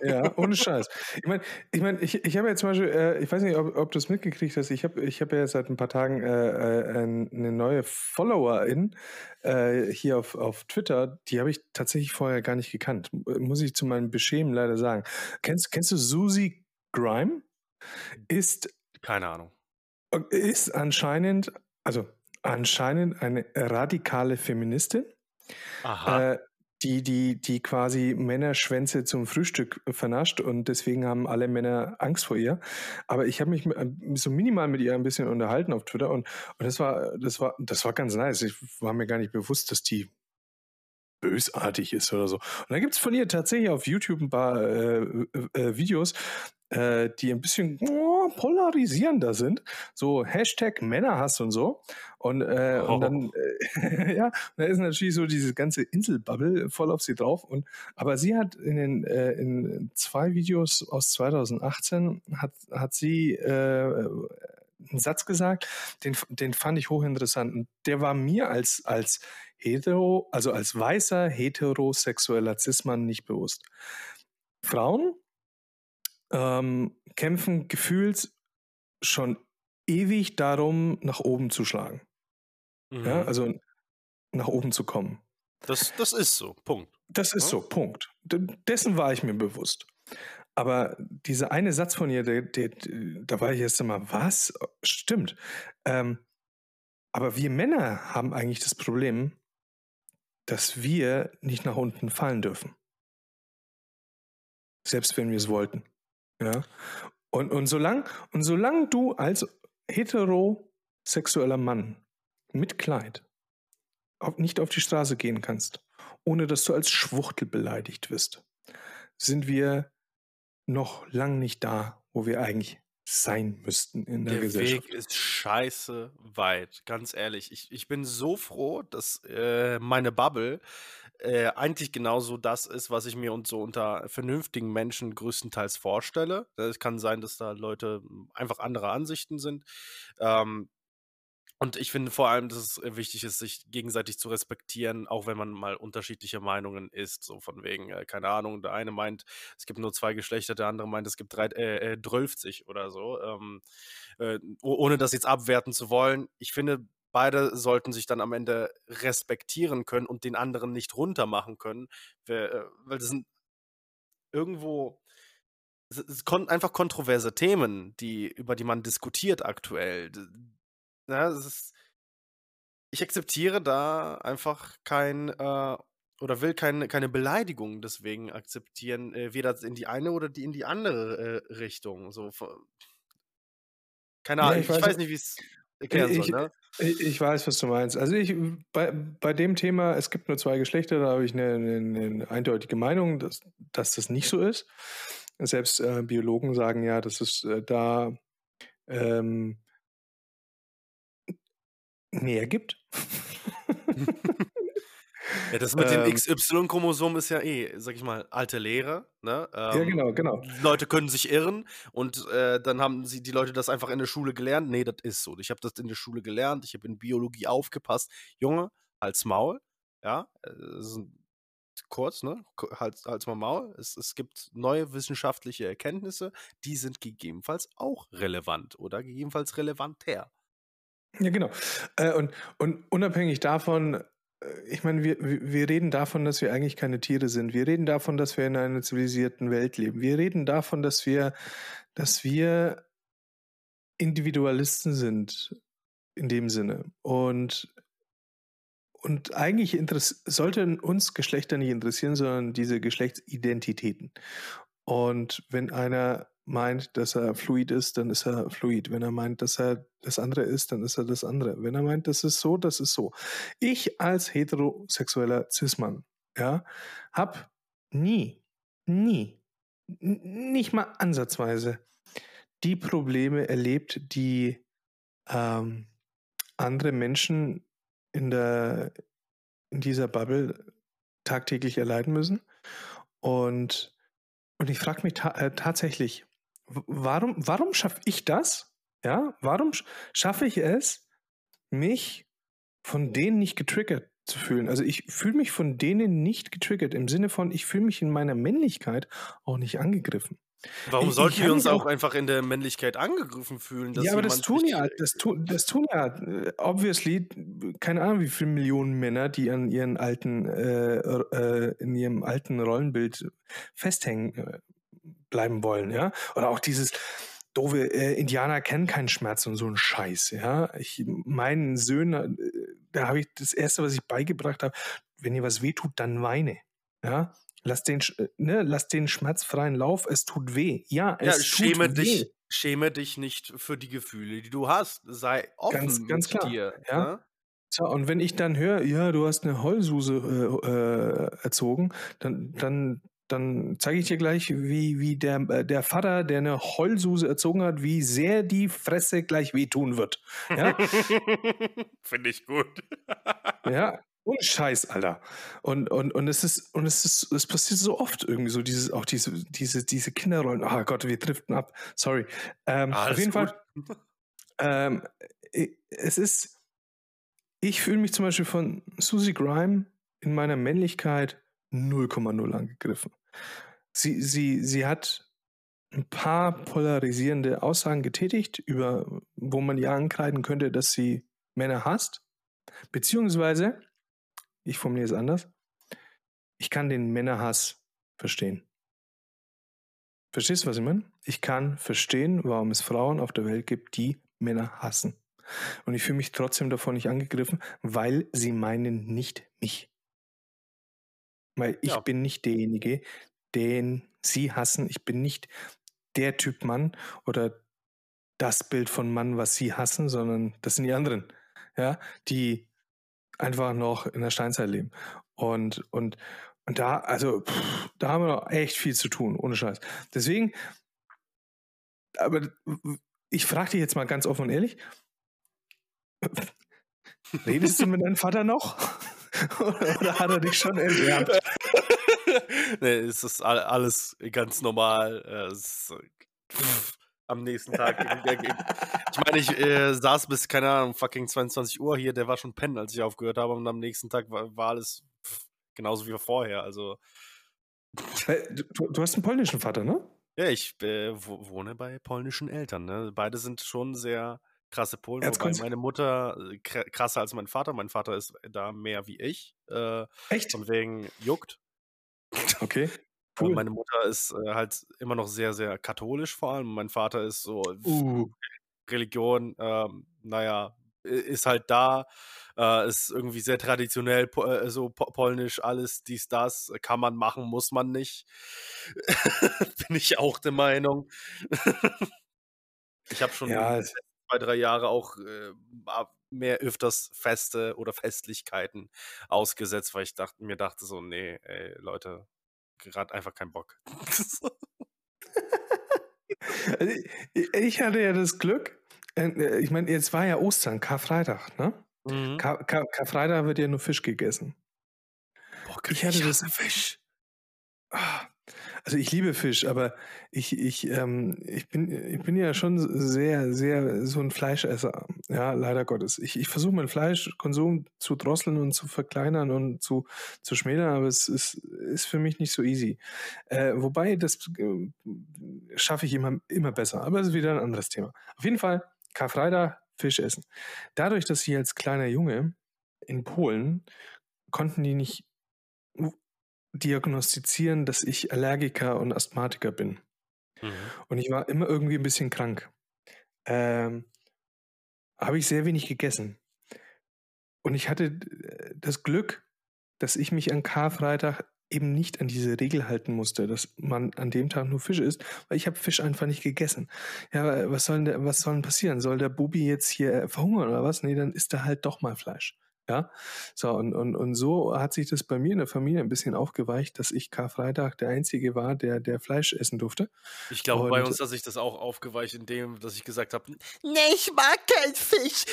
Ja, ohne Scheiß. Ich meine, ich, mein, ich, ich habe ja zum Beispiel, äh, ich weiß nicht, ob, ob du es mitgekriegt hast, ich habe ich hab ja seit ein paar Tagen äh, äh, eine neue Followerin äh, hier auf, auf Twitter, die habe ich tatsächlich vorher gar nicht gekannt. Muss ich zu meinem Beschämen leider sagen. Kennst, kennst du Susie Grime? Ist, Keine Ahnung. ist anscheinend, also anscheinend eine radikale Feministin Aha. äh, die, die, die quasi Männerschwänze zum Frühstück vernascht und deswegen haben alle Männer Angst vor ihr. Aber ich habe mich mit- so minimal mit ihr ein bisschen unterhalten auf Twitter und, und das war, das war, das war ganz nice. Ich war mir gar nicht bewusst, dass die bösartig ist oder so. Und da gibt es von ihr tatsächlich auf YouTube ein paar äh, äh, Videos, äh, die ein bisschen polarisierender sind. So Hashtag Männerhass und so. Und, äh, Oh. und dann, äh, ja, da ist natürlich so diese ganze Inselbubble voll auf sie drauf. Und, aber sie hat in den äh, in zwei Videos aus 2018 hat, hat sie äh, einen Satz gesagt, den, den fand ich hochinteressant. Und der war mir als, als hetero, also als weißer heterosexueller Cis-Mann nicht bewusst. Frauen ähm, kämpfen gefühlt schon ewig darum, nach oben zu schlagen. Mhm. Ja, also nach oben zu kommen. das, das ist so. Punkt. Das ist so, Punkt. Dessen war ich mir bewusst. Aber dieser eine Satz von ihr, der, der, da war ich erst einmal, was? Stimmt. Ähm, aber wir Männer haben eigentlich das Problem, dass wir nicht nach unten fallen dürfen. Selbst wenn wir es wollten. Ja. Und, und solange und solang du als heterosexueller Mann mit Kleid auf, nicht auf die Straße gehen kannst, ohne dass du als Schwuchtel beleidigt wirst, sind wir noch lang nicht da, wo wir eigentlich sein müssten in der, Der Gesellschaft. Weg ist scheiße weit, ganz ehrlich. Ich, ich bin so froh, dass äh, meine Bubble äh, eigentlich genauso das ist, was ich mir und so unter vernünftigen Menschen größtenteils vorstelle. Es kann sein, dass da Leute hm, einfach anderer Ansichten sind. Ähm, Und ich finde vor allem, dass es äh, wichtig ist, sich gegenseitig zu respektieren, auch wenn man mal unterschiedliche Meinungen ist. So von wegen, äh, keine Ahnung, der eine meint, es gibt nur zwei Geschlechter, der andere meint, es gibt drei, äh, äh, 12 oder so. Ähm, äh, ohne das jetzt abwerten zu wollen. Ich finde, beide sollten sich dann am Ende respektieren können und den anderen nicht runtermachen können, weil, äh, weil das sind irgendwo es, es einfach kontroverse Themen, die, über die man diskutiert aktuell ja, es ist ich akzeptiere da einfach kein, äh oder will kein keine Beleidigung deswegen akzeptieren, äh, weder in die eine oder die in die andere, äh, Richtung, so keine Ahnung, ich ich weiß weiß nicht, wie es erklären soll, ich ne? ich weiß, was du meinst. Also, ich bei bei dem Thema, es gibt nur zwei Geschlechter, da habe ich eine 'ne 'ne eindeutige Meinung, dass dass das nicht so ist. Selbst, äh, Biologen sagen ja, dass es, äh, da, ähm mehr gibt. Ja, das mit den ähm. XY-Chromosomen ist ja eh, sag ich mal, alte Lehre, ne? Ja, ähm, genau, genau. Leute können sich irren und, äh, dann haben sie die Leute das einfach in der Schule gelernt. Ne, das ist so. Ich habe das in der Schule gelernt, ich habe in Biologie aufgepasst. Junge, halt's Maul, ja? Äh, kurz, ne? Halt's halt's mal Maul. Es es gibt neue wissenschaftliche Erkenntnisse, die sind gegebenenfalls auch relevant oder gegebenenfalls relevanter. Ja, genau. Äh, und, und unabhängig davon, äh, ich meine, wir, wir reden davon, dass wir eigentlich keine Tiere sind. Wir reden davon, dass wir in einer zivilisierten Welt leben. Wir reden davon, dass wir, dass wir Individualisten sind in dem Sinne. Und, und eigentlich sollten uns Geschlechter nicht interessieren, sondern diese Geschlechtsidentitäten. Und wenn einer meint, dass er fluid ist, dann ist er fluid. Wenn er meint, dass er das andere ist, dann ist er das andere. Wenn er meint, das ist so, das ist so. Ich als heterosexueller Cis-Mann, ja, hab nie, nie, nicht mal ansatzweise die Probleme erlebt, die ähm, andere Menschen in der in dieser Bubble tagtäglich erleiden müssen. Und, und ich frage mich ta äh, tatsächlich, warum, warum schaffe ich das? Ja, warum schaffe ich es, mich von denen nicht getriggert zu fühlen? Also ich fühle mich von denen nicht getriggert im Sinne von, ich fühle mich in meiner Männlichkeit auch nicht angegriffen. Warum ich, sollten ich wir uns auch, einfach in der Männlichkeit angegriffen fühlen? ja, aber das tun ja, das tun, das tun ja, äh, obviously, keine Ahnung, wie viele Millionen Männer, die an ihren alten, äh, äh, in ihrem alten Rollenbild festhängen, äh, bleiben wollen, ja. Oder auch dieses doofe äh, Indianer kennen keinen Schmerz und so ein Scheiß, ja. Ich meinen Söhnen, äh, da habe ich das erste, was ich beigebracht habe, wenn ihr was wehtut, dann weine, ja. Lass den, äh, ne, lass den schmerzfreien Lauf, es tut weh. Ja, es ja, schäme tut dich, weh. Schäme dich nicht für die Gefühle, die du hast. Sei offen ganz, ganz klar, dir. Ja? Ne? So, und wenn ich dann höre, ja, du hast eine Heulsuse äh, äh, erzogen, dann, dann dann zeige ich dir gleich, wie, wie der, äh, der Vater, der eine Heulsuse erzogen hat, wie sehr die Fresse gleich wehtun wird. Ja? Finde ich gut. ja, ohne Scheiß, Alter. Und, und, und es ist, und es ist, es passiert so oft irgendwie so, dieses, auch diese, diese, diese Kinderrollen. Oh Gott, wir driften ab. Sorry. Ähm, auf jeden gut. Fall. Ähm, es ist, ich fühle mich zum Beispiel von Susie Grime in meiner Männlichkeit 0,0 angegriffen. Sie, sie, sie hat ein paar polarisierende Aussagen getätigt, über wo man ihr ankreiden könnte, dass sie Männer hasst. Beziehungsweise, ich formuliere es anders, ich kann den Männerhass verstehen. Verstehst du, was ich meine? Ich kann verstehen, warum es Frauen auf der Welt gibt, die Männer hassen. Und ich fühle mich trotzdem davon nicht angegriffen, weil sie meinen nicht mich. Weil ich ja. bin nicht derjenige, den sie hassen. Ich bin nicht der Typ Mann oder das Bild von Mann, was sie hassen, sondern das sind die anderen, ja, die einfach noch in der Steinzeit leben. Und, und, und da, also, pff, da haben wir noch echt viel zu tun, ohne Scheiß. Deswegen, aber ich frage dich jetzt mal ganz offen und ehrlich, redest du mit deinem Vater noch? Oder hat er dich schon enterbt? nee, es ist alles ganz normal. Ist, am nächsten Tag. ich meine, ich äh, saß bis, keine Ahnung, fucking 22 Uhr hier, der war schon pennen, als ich aufgehört habe und am nächsten Tag war, war alles pff, genauso wie vorher, also. Du, du, hast einen polnischen Vater, ne? Ja, ich äh, wohne bei polnischen Eltern, ne? Beide sind schon sehr krasse Polen, Jetzt wobei meine Mutter äh, kr- krasser als mein Vater. Mein Vater ist da mehr wie ich. Äh, Echt? von wegen juckt. Okay. Und Cool. meine Mutter ist äh, halt immer noch sehr, sehr katholisch vor allem. Mein Vater ist so Uh, Religion, ähm, naja, ist halt da, äh, ist irgendwie sehr traditionell, po äh, so po polnisch, alles, dies, das, äh, kann man machen, muss man nicht. Bin ich auch der Meinung. ich habe schon ja, zwei, drei Jahre auch äh, mehr öfters Feste oder Festlichkeiten ausgesetzt, weil ich dachte, mir dachte so, nee, ey, Leute, gerade einfach keinen Bock. Also ich, ich hatte ja das Glück, äh, ich meine, jetzt war ja Ostern, Karfreitag, ne? Mhm. Kar Kar Karfreitag wird ja nur Fisch gegessen. Boah, Ich hatte das- hasse Fisch. Ah, Also ich liebe Fisch, aber ich, ich, ähm, ich, bin, ich bin ja schon sehr, sehr so ein Fleischesser. Ja, leider Gottes. Ich, ich versuche meinen Fleischkonsum zu drosseln und zu verkleinern und zu, zu schmälern, aber es ist, ist für mich nicht so easy. Äh, wobei, das äh, schaffe ich immer, immer besser. Aber es ist wieder ein anderes Thema. Auf jeden Fall, Karfreitag, Fisch essen. Dadurch, dass ich als kleiner Junge in Polen konnten die nicht diagnostizieren, dass ich Allergiker und Asthmatiker bin. Mhm. Und ich war immer irgendwie ein bisschen krank. Ähm, habe ich sehr wenig gegessen. Und ich hatte äh, das Glück, dass ich mich an Karfreitag eben nicht an diese Regel halten musste, dass man an dem Tag nur Fisch isst, weil ich habe Fisch einfach nicht gegessen. Ja, aber was soll denn, was soll denn passieren? Soll der Bubi jetzt hier verhungern oder was? Nee, dann isst er halt doch mal Fleisch. Ja, so und, und, und so hat sich das bei mir in der Familie ein bisschen aufgeweicht, dass ich Karfreitag der Einzige war, der, der Fleisch essen durfte. Ich glaube, bei Und- uns hat sich das auch aufgeweicht, indem dass ich gesagt habe, nee, ich mag keinen Fisch.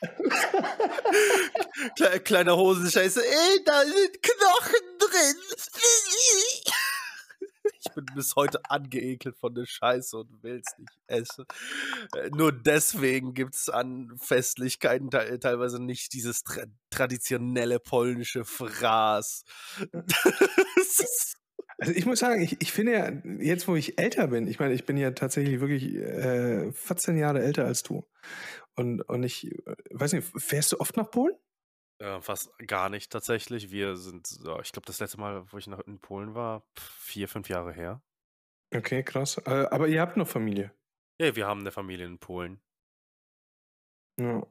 Kle kleiner Hosenscheiße, ey, da sind Knochen drin. Ich bin bis heute angeekelt von der Scheiße und will es nicht essen. Äh, Nur deswegen gibt es an Festlichkeiten te teilweise nicht dieses tra traditionelle polnische Fraß. Also ich muss sagen, ich, ich finde ja, jetzt wo ich älter bin, ich meine, ich bin ja tatsächlich wirklich äh, 14 Jahre älter als du. Und, und ich äh, weiß nicht, fährst du oft nach Polen? Äh, fast gar nicht tatsächlich. Wir sind, so, ich glaube, das letzte Mal, wo ich noch in Polen war, vier, fünf Jahre her. Okay, krass. Äh, aber ihr habt noch Familie. Ja, wir haben eine Familie in Polen. Ja.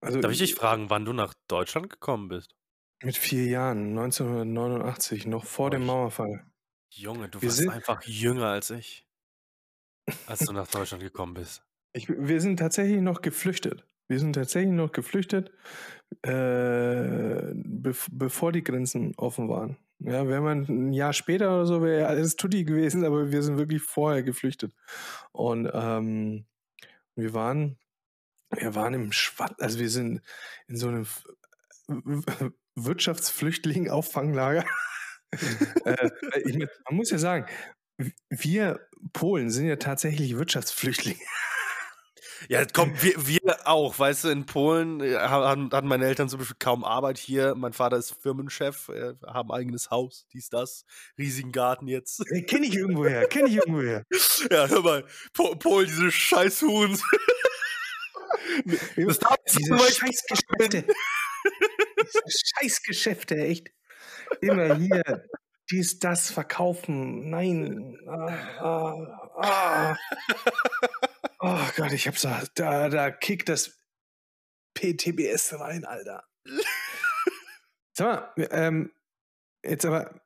Also Darf ich dich fragen, wann du nach Deutschland gekommen bist? Mit vier Jahren, 1989, noch vor dem Ui. Mauerfall. Junge, du Wir warst einfach jünger als ich, als du nach Deutschland gekommen bist. Ich, wir sind tatsächlich noch geflüchtet. Wir sind tatsächlich noch geflüchtet, äh, bev bevor die Grenzen offen waren. Ja, wäre man ein Jahr später oder so, wäre alles tutti gewesen, aber wir sind wirklich vorher geflüchtet. Und ähm, wir waren, wir waren im Schwatt, also wir sind in so einem Wirtschaftsflüchtling-Auffanglager. äh, man muss ja sagen, wir Polen sind ja tatsächlich Wirtschaftsflüchtlinge. Ja, komm, wir, wir auch, weißt du, in Polen äh, haben, hatten meine Eltern zum Beispiel kaum Arbeit hier. Mein Vater ist Firmenchef, äh, haben eigenes Haus, dies, das, riesigen Garten jetzt. Ey, kenn ich irgendwoher, kenn ich irgendwoher. Ja, hör mal, po Polen, diese Scheißhuhn. Das darf Diese Scheißgeschäfte. Diese Scheißgeschäfte, echt. Immer hier dies, das verkaufen. Nein. Ah, ah, ah. Oh Gott, ich hab's da, da, da kickt das PTBS rein, Alter. Sag mal, ähm, jetzt aber,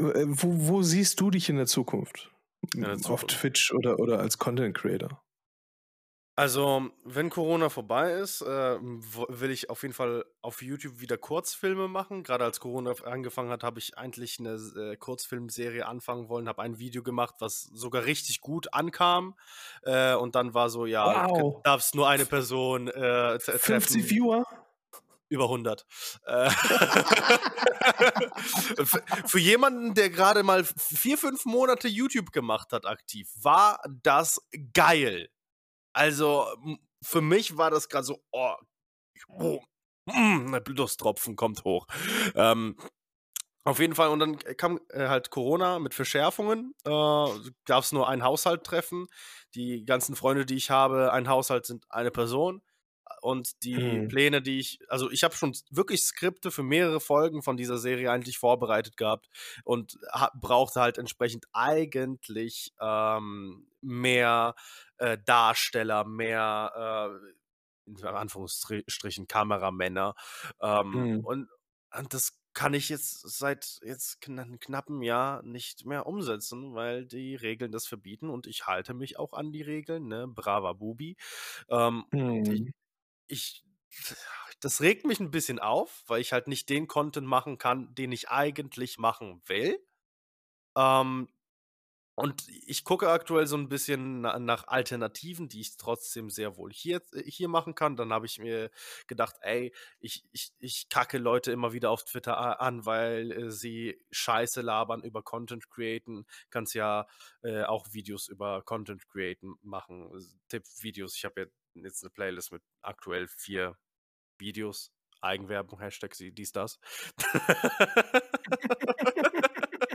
äh, wo, wo siehst du dich in der Zukunft? In der Auf Zukunft? Twitch oder, oder als Content Creator? Also, wenn Corona vorbei ist, äh, will ich auf jeden Fall auf YouTube wieder Kurzfilme machen. Gerade als Corona angefangen hat, habe ich eigentlich eine äh, Kurzfilmserie anfangen wollen, habe ein Video gemacht, was sogar richtig gut ankam. Äh, und dann war so, ja, Wow. es nur eine Person äh, 50 treffen. Viewer? über 100. Äh, für jemanden, der gerade mal vier, fünf Monate YouTube gemacht hat, aktiv, war das geil. Also für mich war das gerade so, oh, oh mm, Blutstropfen kommt hoch. Ähm, auf jeden Fall, und dann kam äh, halt Corona mit Verschärfungen. Äh, Gab es nur ein Haushalt treffen. Die ganzen Freunde, die ich habe, ein Haushalt sind eine Person. Und die mhm. Pläne, die ich, also ich habe schon wirklich Skripte für mehrere Folgen von dieser Serie eigentlich vorbereitet gehabt und brauchte halt entsprechend eigentlich ähm, mehr äh, Darsteller, mehr äh, in Anführungsstrichen Kameramänner. Ähm, mhm. und, und das kann ich jetzt seit jetzt einem knappen Jahr nicht mehr umsetzen, weil die Regeln das verbieten und ich halte mich auch an die Regeln, ne? Brava Bubi. Ähm, mhm. ich, ich, das regt mich ein bisschen auf, weil ich halt nicht den Content machen kann, den ich eigentlich machen will. Ähm, und ich gucke aktuell so ein bisschen nach Alternativen, die ich trotzdem sehr wohl hier, äh, hier machen kann. Dann habe ich mir gedacht, ey, ich, ich, ich kacke Leute immer wieder auf Twitter an, weil äh, sie Scheiße labern über Content createn. Kannst ja äh, auch Videos über Content createn machen. Tipp-Videos. Ich habe ja jetzt eine Playlist mit aktuell vier Videos. Eigenwerbung, Hashtag dies, das.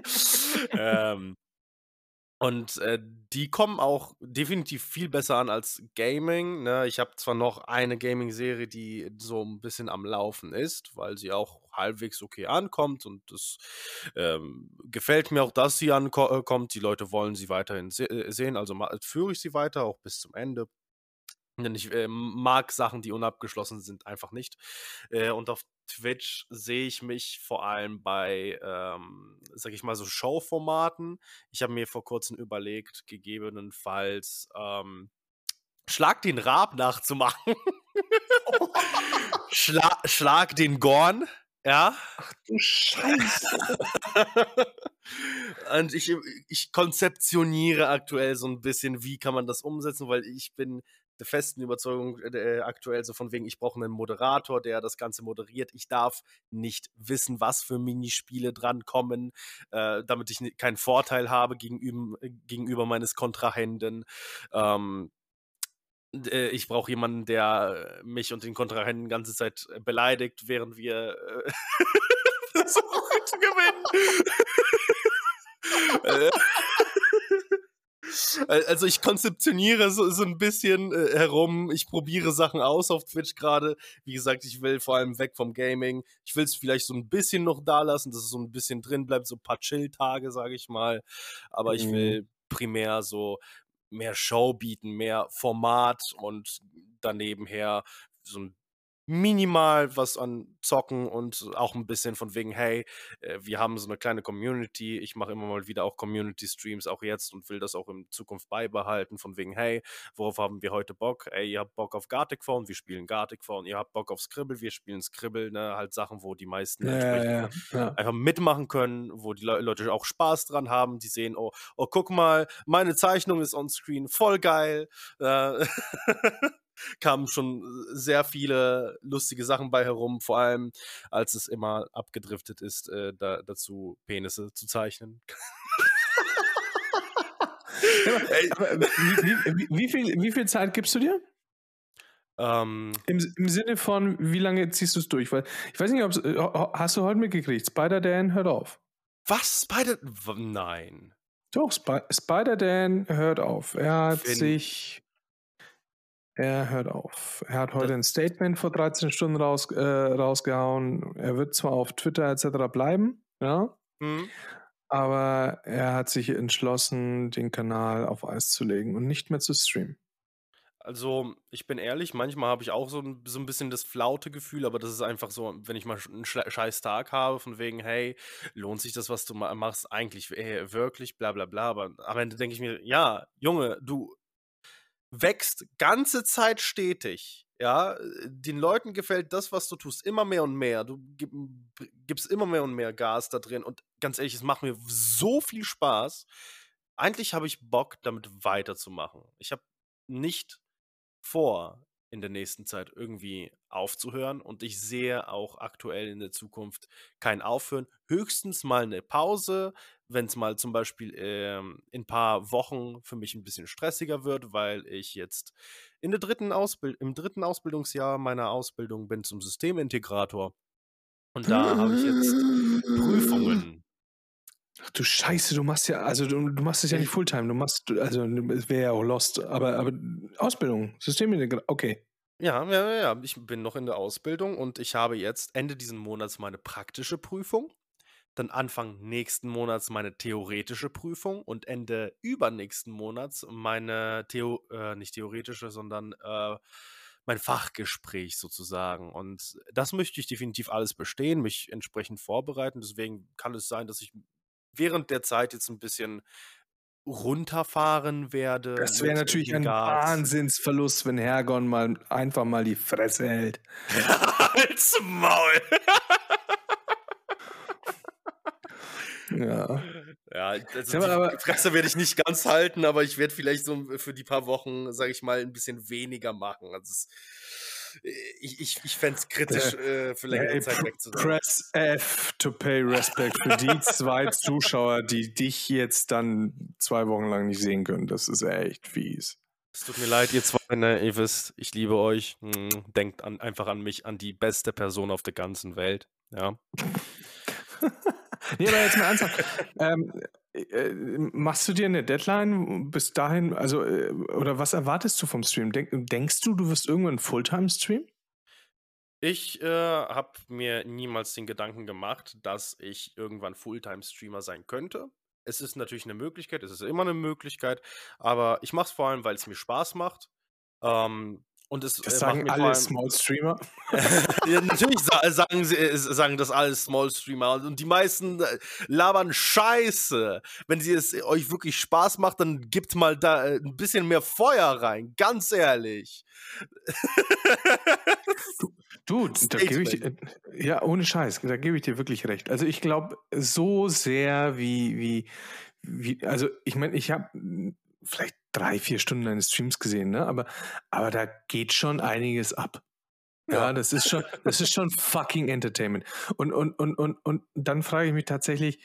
ähm, und äh, die kommen auch definitiv viel besser an als Gaming. Ne? Ich habe zwar noch eine Gaming-Serie, die so ein bisschen am Laufen ist, weil sie auch halbwegs okay ankommt und es ähm, gefällt mir auch, dass sie ankommt. Die Leute wollen sie weiterhin se äh, sehen, also führe ich sie weiter, auch bis zum Ende. Denn ich äh, mag Sachen, die unabgeschlossen sind, einfach nicht. Äh, und auf Twitch sehe ich mich vor allem bei, ähm, sag ich mal, so Showformaten. Ich habe mir vor kurzem überlegt, gegebenenfalls ähm, Schlag den Rab nachzumachen. Schla Schlag den Gorn. Ja. Ach du Scheiße. Und ich, ich konzeptioniere aktuell so ein bisschen, wie kann man das umsetzen, weil ich bin der festen Überzeugung äh, aktuell so von wegen, ich brauche einen Moderator, der das Ganze moderiert. Ich darf nicht wissen, was für Minispiele drankommen, äh, damit ich keinen Vorteil habe gegenüber, gegenüber meines Kontrahenten. Ähm, äh, ich brauche jemanden, der mich und den Kontrahenten die ganze Zeit beleidigt, während wir äh, versuchen zu gewinnen. Also ich konzeptioniere so, so ein bisschen äh, herum, ich probiere Sachen aus auf Twitch gerade. Wie gesagt, ich will vor allem weg vom Gaming. Ich will es vielleicht so ein bisschen noch da lassen, dass es so ein bisschen drin bleibt, so ein paar Chill-Tage, sage ich mal. Aber ich will mhm. primär so mehr Show bieten, mehr Format und daneben her so ein minimal was an Zocken und auch ein bisschen von wegen, hey, äh, wir haben so eine kleine Community. Ich mache immer mal wieder auch Community-Streams, auch jetzt und will das auch in Zukunft beibehalten. Von wegen, hey, worauf haben wir heute Bock? Ey, ihr habt Bock auf Gartic Phone, wir spielen Gartic Phone. Ihr habt Bock auf Scribble, wir spielen Scribble. Ne? Halt Sachen, wo die meisten ja, ja, ja. einfach mitmachen können, wo die Le Leute auch Spaß dran haben. Die sehen, oh, oh, guck mal, meine Zeichnung ist on screen, voll geil. Äh kamen schon sehr viele lustige Sachen bei herum, vor allem als es immer abgedriftet ist, äh, da, dazu Penisse zu zeichnen. wie, wie, wie, viel, wie viel Zeit gibst du dir? Ähm, Im, Im Sinne von, wie lange ziehst du es durch? Weil ich weiß nicht, ob äh, hast du heute mitgekriegt, Spider-Dan hört auf. Was? Spider? Nein. Doch, Sp Spider-Dan hört auf. Er hat Wenn, sich er hört auf. Er hat heute ein Statement vor 13 Stunden raus, äh, rausgehauen. Er wird zwar auf Twitter etc. bleiben, ja, mhm. aber er hat sich entschlossen, den Kanal auf Eis zu legen und nicht mehr zu streamen. Also, ich bin ehrlich, manchmal habe ich auch so ein, so ein bisschen das flaute Gefühl, aber das ist einfach so, wenn ich mal einen scheiß Tag habe, von wegen, hey, lohnt sich das, was du machst, eigentlich hey, wirklich, bla bla bla. Aber am Ende denke ich mir, ja, Junge, du wächst ganze Zeit stetig. Ja, den Leuten gefällt das, was du tust, immer mehr und mehr. Du gibst immer mehr und mehr Gas da drin. Und ganz ehrlich, es macht mir so viel Spaß. Eigentlich habe ich Bock, damit weiterzumachen. Ich habe nicht vor, in der nächsten Zeit irgendwie aufzuhören und ich sehe auch aktuell in der Zukunft kein Aufhören. Höchstens mal eine Pause, wenn es mal zum Beispiel ähm, in ein paar Wochen für mich ein bisschen stressiger wird, weil ich jetzt in der dritten Ausbild im dritten Ausbildungsjahr meiner Ausbildung bin zum Systemintegrator. Und da habe ich jetzt Prüfungen. Ach du Scheiße, du machst ja, also du, du machst es ja nicht Fulltime, du machst, also es wäre ja auch lost, aber, aber Ausbildung, Systemintegrator, okay. Ja, ja, ja, ich bin noch in der Ausbildung und ich habe jetzt Ende diesen Monats meine praktische Prüfung, dann Anfang nächsten Monats meine theoretische Prüfung und Ende übernächsten Monats meine Theo äh, nicht theoretische, sondern äh, mein Fachgespräch sozusagen. Und das möchte ich definitiv alles bestehen, mich entsprechend vorbereiten. Deswegen kann es sein, dass ich während der Zeit jetzt ein bisschen runterfahren werde. Das wäre natürlich ein Wahnsinnsverlust, wenn Hergon mal einfach mal die Fresse hält. Als Maul. ja. Ja, also die aber, Fresse werde ich nicht ganz halten, aber ich werde vielleicht so für die paar Wochen, sage ich mal, ein bisschen weniger machen. Also es, ich, ich, ich fände es kritisch, äh, für längere hey, Zeit weg zu sein. Press F to pay respect für die zwei Zuschauer, die dich jetzt dann zwei Wochen lang nicht sehen können. Das ist echt fies. Es tut mir leid, ihr zwei, ne, ihr wisst, ich liebe euch. Denkt an, einfach an mich, an die beste Person auf der ganzen Welt. Ja. Nee, aber jetzt mal ernsthaft. ähm, äh, machst du dir eine Deadline bis dahin, also, äh, oder was erwartest du vom Stream? Denk, denkst du, du wirst irgendwann Fulltime streamen? Ich äh, habe mir niemals den Gedanken gemacht, dass ich irgendwann Fulltime-Streamer sein könnte. Es ist natürlich eine Möglichkeit, es ist immer eine Möglichkeit, aber ich mache es vor allem, weil es mir Spaß macht. Ähm, und es, das äh, sagen alle Small Streamer. ja, natürlich sagen, sie, äh, sagen das alle Small Streamer. Und die meisten äh, labern Scheiße. Wenn sie es euch wirklich Spaß macht, dann gibt mal da ein bisschen mehr Feuer rein. Ganz ehrlich. du, da gebe ich dir, ja, ohne Scheiß, da gebe ich dir wirklich recht. Also ich glaube, so sehr wie, wie, wie, also ich meine, ich habe vielleicht drei, vier Stunden eines Streams gesehen, ne? Aber, aber da geht schon einiges ab. Ja, ja, das ist schon, das ist schon fucking Entertainment. Und, und, und, und, und dann frage ich mich tatsächlich,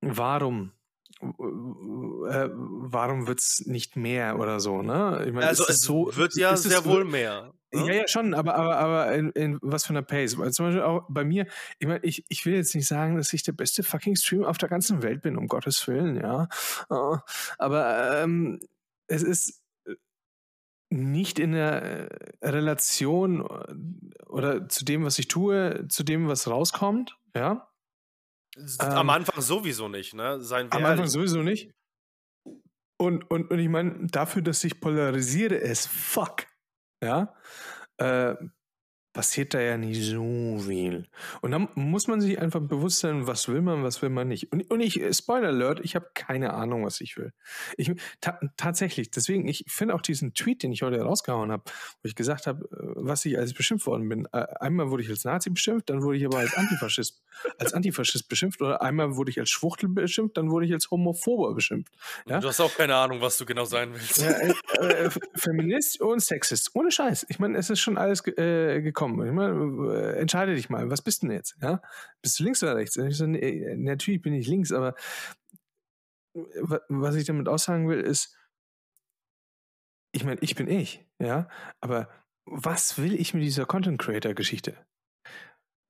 warum? Äh, warum wird es nicht mehr oder so, ne? Ich mein, also es so, wird ja sehr es, wohl mehr. Ne? Ja, ja, schon, aber, aber, aber in, in was für einer Pace. Weil zum Beispiel auch bei mir, ich meine, ich, ich will jetzt nicht sagen, dass ich der beste fucking Streamer auf der ganzen Welt bin, um Gottes Willen, ja. Äh, aber ähm, es ist äh, nicht in der äh, Relation äh, oder zu dem, was ich tue, zu dem, was rauskommt, ja. Am ähm, Anfang sowieso nicht, ne? Seien am. Anfang sowieso nicht. Und, und, und ich meine, dafür, dass ich polarisiere, es fuck, ja, äh, passiert da ja nicht so viel. Und dann muss man sich einfach bewusst sein, was will man, was will man nicht. Und, und ich, Spoiler Alert, ich habe keine Ahnung, was ich will. Ich, ta tatsächlich, deswegen, ich finde auch diesen Tweet, den ich heute rausgehauen habe, wo ich gesagt habe, äh, was ich als beschimpft worden bin. Äh, einmal wurde ich als Nazi beschimpft, dann wurde ich aber als Antifaschist, als Antifaschist beschimpft oder einmal wurde ich als Schwuchtel beschimpft, dann wurde ich als Homophober beschimpft. Ja? Du hast auch keine Ahnung, was du genau sein willst. Ja, äh, äh, Feminist und Sexist, ohne Scheiß. Ich meine, es ist schon alles äh, gekommen komm, ich meine, äh, entscheide dich mal, was bist du denn jetzt? Ja? Bist du links oder rechts? Und ich so, nee, natürlich bin ich links, aber was ich damit aussagen will, ist, ich meine, ich bin ich, ja, aber was will ich mit dieser Content Creator Geschichte?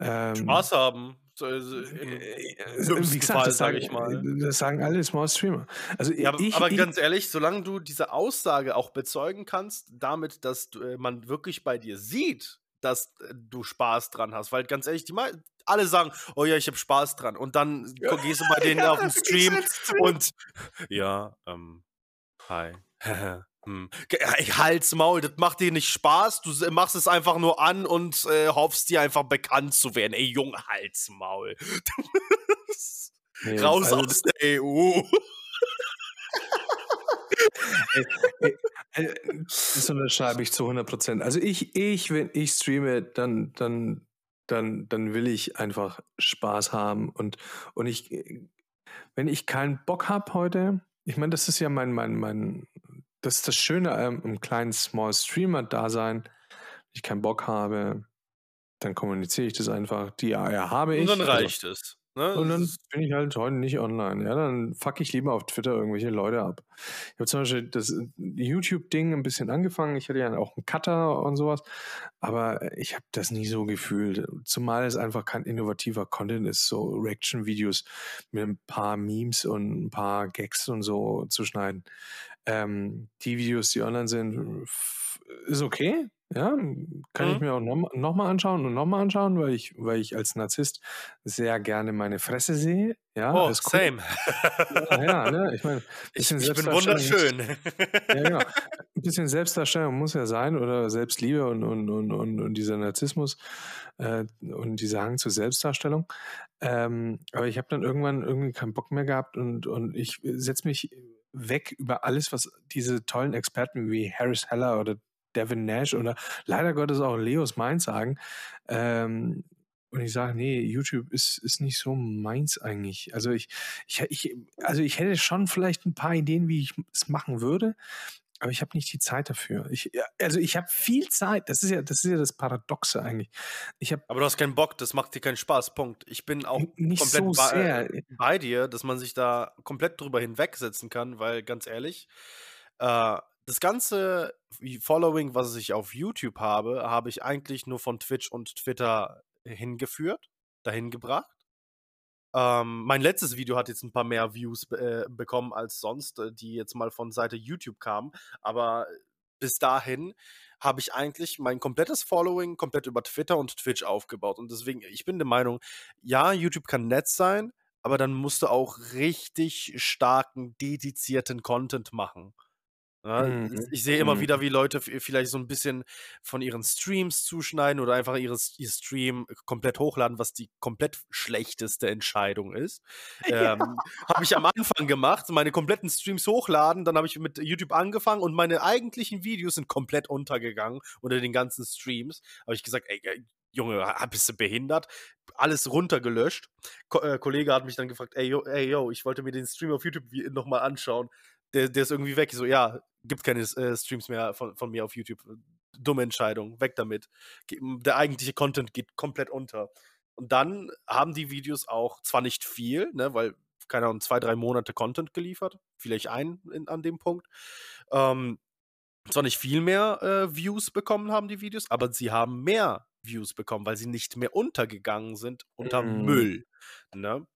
Ähm, Spaß haben. Äh, äh, wie gesagt, das, sagen, ich mal. das sagen alle Small Streamer. Also ja, ich, aber ich, ganz ehrlich, solange du diese Aussage auch bezeugen kannst, damit, dass du, man wirklich bei dir sieht, dass äh, du Spaß dran hast. Weil ganz ehrlich, die mal alle sagen, oh ja, ich habe Spaß dran. Und dann ja. gehst du bei denen ja, auf den Stream und ja, ähm, hi. hm. Halt's Maul, das macht dir nicht Spaß. Du machst es einfach nur an und äh, hoffst dir einfach bekannt zu werden. Ey, Junge, Halt's Maul. nee, Raus also aus der EU. Das unterschreibe ich zu 100 Prozent. Also ich, ich, wenn ich streame, dann, dann, dann, dann will ich einfach Spaß haben und, und ich, wenn ich keinen Bock habe heute, ich meine, das ist ja mein, mein, mein, das ist das Schöne am, am kleinen Small Streamer-Dasein. ich keinen Bock habe, dann kommuniziere ich das einfach. Die ja, habe ich. Und dann also reicht also, es. Ne? Und dann bin ich halt heute nicht online. Ja, dann fuck ich lieber auf Twitter irgendwelche Leute ab. Ich habe zum Beispiel das YouTube-Ding ein bisschen angefangen. Ich hatte ja auch einen Cutter und sowas. Aber ich habe das nie so gefühlt. Zumal es einfach kein innovativer Content ist, so Reaction-Videos mit ein paar Memes und ein paar Gags und so zu schneiden. Ähm, die Videos, die online sind, ist okay. Ja, kann ich mhm. mir auch noch, noch mal anschauen und noch mal anschauen, weil ich, weil ich als Narzisst sehr gerne meine Fresse sehe. Ja, Oh, ist cool. same. Ja, ja, ne? Ich meine, Ich, ich bin wunderschön. ja, genau. Ein bisschen Selbstdarstellung muss ja sein oder Selbstliebe und, und, und, und, und dieser Narzissmus äh, und dieser Hang zur Selbstdarstellung. Ähm, aber ich habe dann irgendwann irgendwie keinen Bock mehr gehabt und, und ich setze mich weg über alles, was diese tollen Experten wie Harris Heller oder Devin Nash oder leider Gottes auch Leos Mainz sagen. Ähm, und ich sage, nee, YouTube ist, ist nicht so meins eigentlich. Also ich, ich, ich, also ich hätte schon vielleicht ein paar Ideen, wie ich es machen würde, aber ich habe nicht die Zeit dafür. Ich, also ich habe viel Zeit. Das ist ja, das ist ja das Paradoxe eigentlich. Ich hab, aber du hast keinen Bock, das macht dir keinen Spaß. Punkt. Ich bin auch nicht komplett so bei, äh, bei, dir, dass man sich da komplett drüber hinwegsetzen kann, weil ganz ehrlich, äh, das ganze Following, was ich auf YouTube habe, habe ich eigentlich nur von Twitch und Twitter hingeführt, dahin gebracht. Ähm, mein letztes Video hat jetzt ein paar mehr Views äh, bekommen als sonst, äh, die jetzt mal von Seite YouTube kamen. Aber bis dahin habe ich eigentlich mein komplettes Following komplett über Twitter und Twitch aufgebaut. Und deswegen, ich bin der Meinung, ja, YouTube kann nett sein, aber dann musst du auch richtig starken, dedizierten Content machen. Ja, mhm. Ich sehe immer mhm. wieder, wie Leute vielleicht so ein bisschen von ihren Streams zuschneiden oder einfach ihres, ihr Stream komplett hochladen, was die komplett schlechteste Entscheidung ist. Ja. Ähm, habe ich am Anfang gemacht, meine kompletten Streams hochladen, dann habe ich mit YouTube angefangen und meine eigentlichen Videos sind komplett untergegangen unter den ganzen Streams. Habe ich gesagt, ey, Junge, bist du behindert? Alles runtergelöscht. Ko äh, Kollege hat mich dann gefragt, ey, yo, ey, yo, ich wollte mir den Stream auf YouTube nochmal anschauen der, der ist irgendwie weg. So, ja, gibt keine äh, Streams mehr von, von mir auf YouTube. Dumme Entscheidung, weg damit. Der eigentliche Content geht komplett unter. Und dann haben die Videos auch zwar nicht viel, ne, weil, keine Ahnung, zwei, drei Monate Content geliefert, vielleicht ein in, an dem Punkt. Ähm, zwar nicht viel mehr äh, Views bekommen haben die Videos, aber sie haben mehr Views bekommen, weil sie nicht mehr untergegangen sind unter mm. Müll. Ne?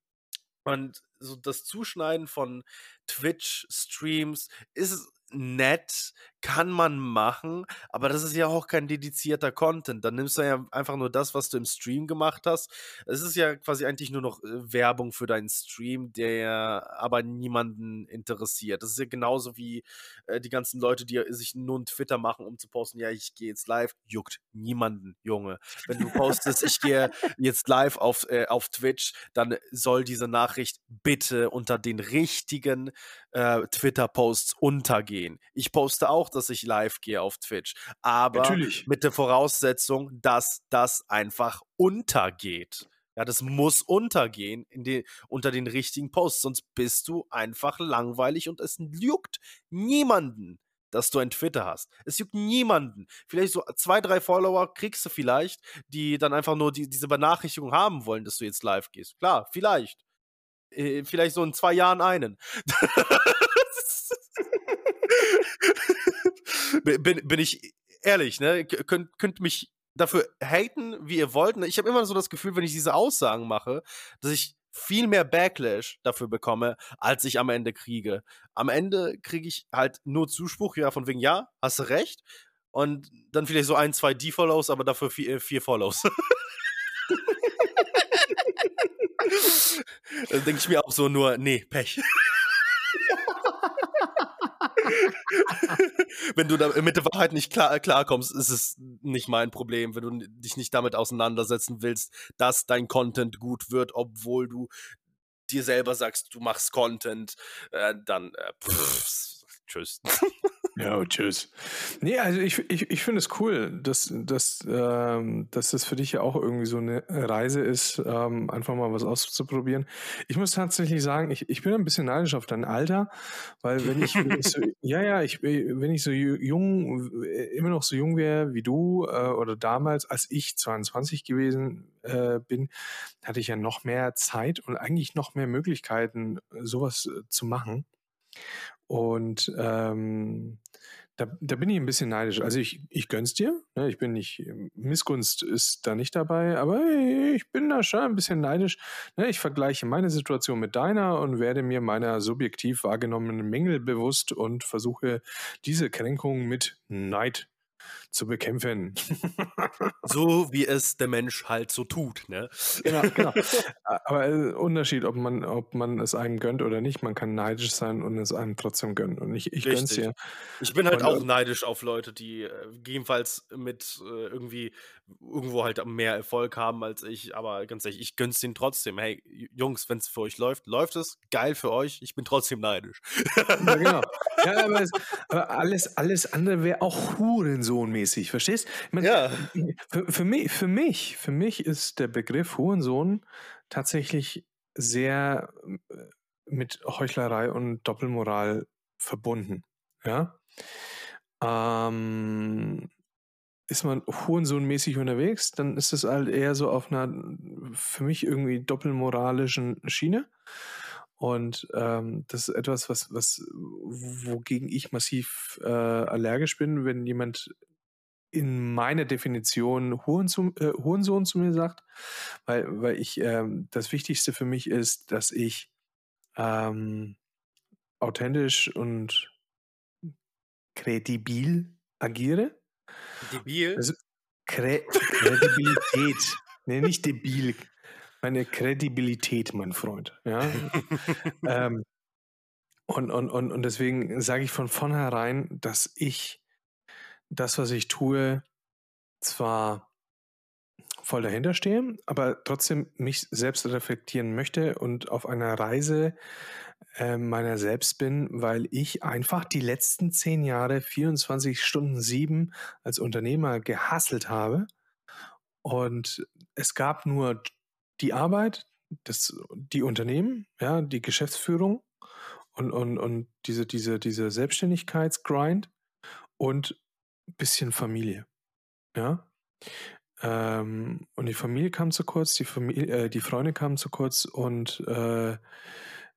Und so das Zuschneiden von Twitch-Streams ist nett, kann man machen, aber das ist ja auch kein dedizierter Content. Dann nimmst du ja einfach nur das, was du im Stream gemacht hast. Es ist ja quasi eigentlich nur noch äh, Werbung für deinen Stream, der aber niemanden interessiert. Das ist ja genauso wie äh, die ganzen Leute, die sich nur einen Twitter machen, um zu posten, ja, ich gehe jetzt live, juckt niemanden, Junge. Wenn du postest, ich gehe jetzt live auf, äh, auf Twitch, dann soll diese Nachricht bitte unter den richtigen äh, Twitter-Posts untergehen. Ich poste auch, dass ich live gehe auf Twitch, aber Natürlich. mit der Voraussetzung, dass das einfach untergeht. Ja, das muss untergehen den, unter den richtigen Posts, sonst bist du einfach langweilig und es juckt niemanden, dass du ein Twitter hast. Es juckt niemanden. Vielleicht so zwei, drei Follower kriegst du vielleicht, die dann einfach nur die, diese Benachrichtigung haben wollen, dass du jetzt live gehst. Klar, vielleicht. Äh, vielleicht so in zwei Jahren einen. bin, bin ich ehrlich, ne? Könnt, könnt mich dafür haten, wie ihr wollt. Ne? Ich habe immer so das Gefühl, wenn ich diese Aussagen mache, dass ich viel mehr Backlash dafür bekomme, als ich am Ende kriege. Am Ende kriege ich halt nur Zuspruch, ja, von wegen, ja, hast recht. Und dann vielleicht so ein, zwei D-Follows, aber dafür vier, vier Follows. Dann denke ich mir auch so nur, nee, Pech. Wenn du da mit der Wahrheit nicht klar, klarkommst, ist es nicht mein Problem. Wenn du dich nicht damit auseinandersetzen willst, dass dein Content gut wird, obwohl du dir selber sagst, du machst Content, äh, dann äh, pff, tschüss. Ja, tschüss. Nee, also ich, ich, ich finde es cool, dass, dass, ähm, dass das für dich ja auch irgendwie so eine Reise ist, ähm, einfach mal was auszuprobieren. Ich muss tatsächlich sagen, ich, ich bin ein bisschen neidisch auf dein Alter, weil wenn ich, wenn ich so, ja, ja, ich, wenn ich so jung, immer noch so jung wäre wie du äh, oder damals, als ich 22 gewesen äh, bin, hatte ich ja noch mehr Zeit und eigentlich noch mehr Möglichkeiten, sowas äh, zu machen. Und ähm, da, da bin ich ein bisschen neidisch. Also ich, ich gönn's dir. Ne? Ich bin nicht, Missgunst ist da nicht dabei, aber ich bin da schon ein bisschen neidisch. Ne? Ich vergleiche meine Situation mit deiner und werde mir meiner subjektiv wahrgenommenen Mängel bewusst und versuche diese Kränkung mit Neid zu bekämpfen. so wie es der Mensch halt so tut, ne? Genau, genau. Aber äh, Unterschied, ob man, ob man es einem gönnt oder nicht, man kann neidisch sein und es einem trotzdem gönnen. Und ich, ich gönn's dir. Ich bin halt und, auch äh neidisch auf Leute, die äh, gegebenenfalls mit äh, irgendwie irgendwo halt mehr Erfolg haben als ich, aber ganz ehrlich, ich gönn's denen trotzdem. Hey, Jungs, wenn es für euch läuft, läuft es. Geil für euch. Ich bin trotzdem neidisch. Ja, genau. Ja, aber, es, aber alles, alles andere wäre auch Hurensohn-mäßig, verstehst? Ich mein, ja. Für, für, mich, für, mich, für mich ist der Begriff Hurensohn tatsächlich sehr äh, mit Heuchlerei und Doppelmoral verbunden. Ja. Ähm, ist man Hurensohn-mäßig unterwegs, dann ist es halt eher so auf einer für mich irgendwie doppelmoralischen Schiene. Und ähm, das ist etwas, was, was, wogegen ich massiv äh, allergisch bin, wenn jemand in meiner Definition Hurensohn, äh, Hurensohn zu mir sagt, weil, weil ich ähm, das Wichtigste für mich ist, dass ich ähm, authentisch und kredibil agiere Debil? Also, Kre Kredibilität. nee, nicht debil. Meine Kredibilität, mein Freund. Ja. ähm, und, und, und, und deswegen sage ich von vornherein, dass ich das, was ich tue, zwar voll dahinter stehe, aber trotzdem mich selbst reflektieren möchte und auf einer Reise äh, meiner selbst bin, weil ich einfach die letzten zehn Jahre 24 Stunden sieben als Unternehmer gehasselt habe. Und es gab nur die Arbeit, das, die Unternehmen, ja, die Geschäftsführung und, und, und diese, diese, diese Selbstständigkeitsgrind und ein bisschen Familie. Ja. Ähm, und die Familie kam zu kurz, die, Familie, äh, die Freunde kamen zu kurz und äh,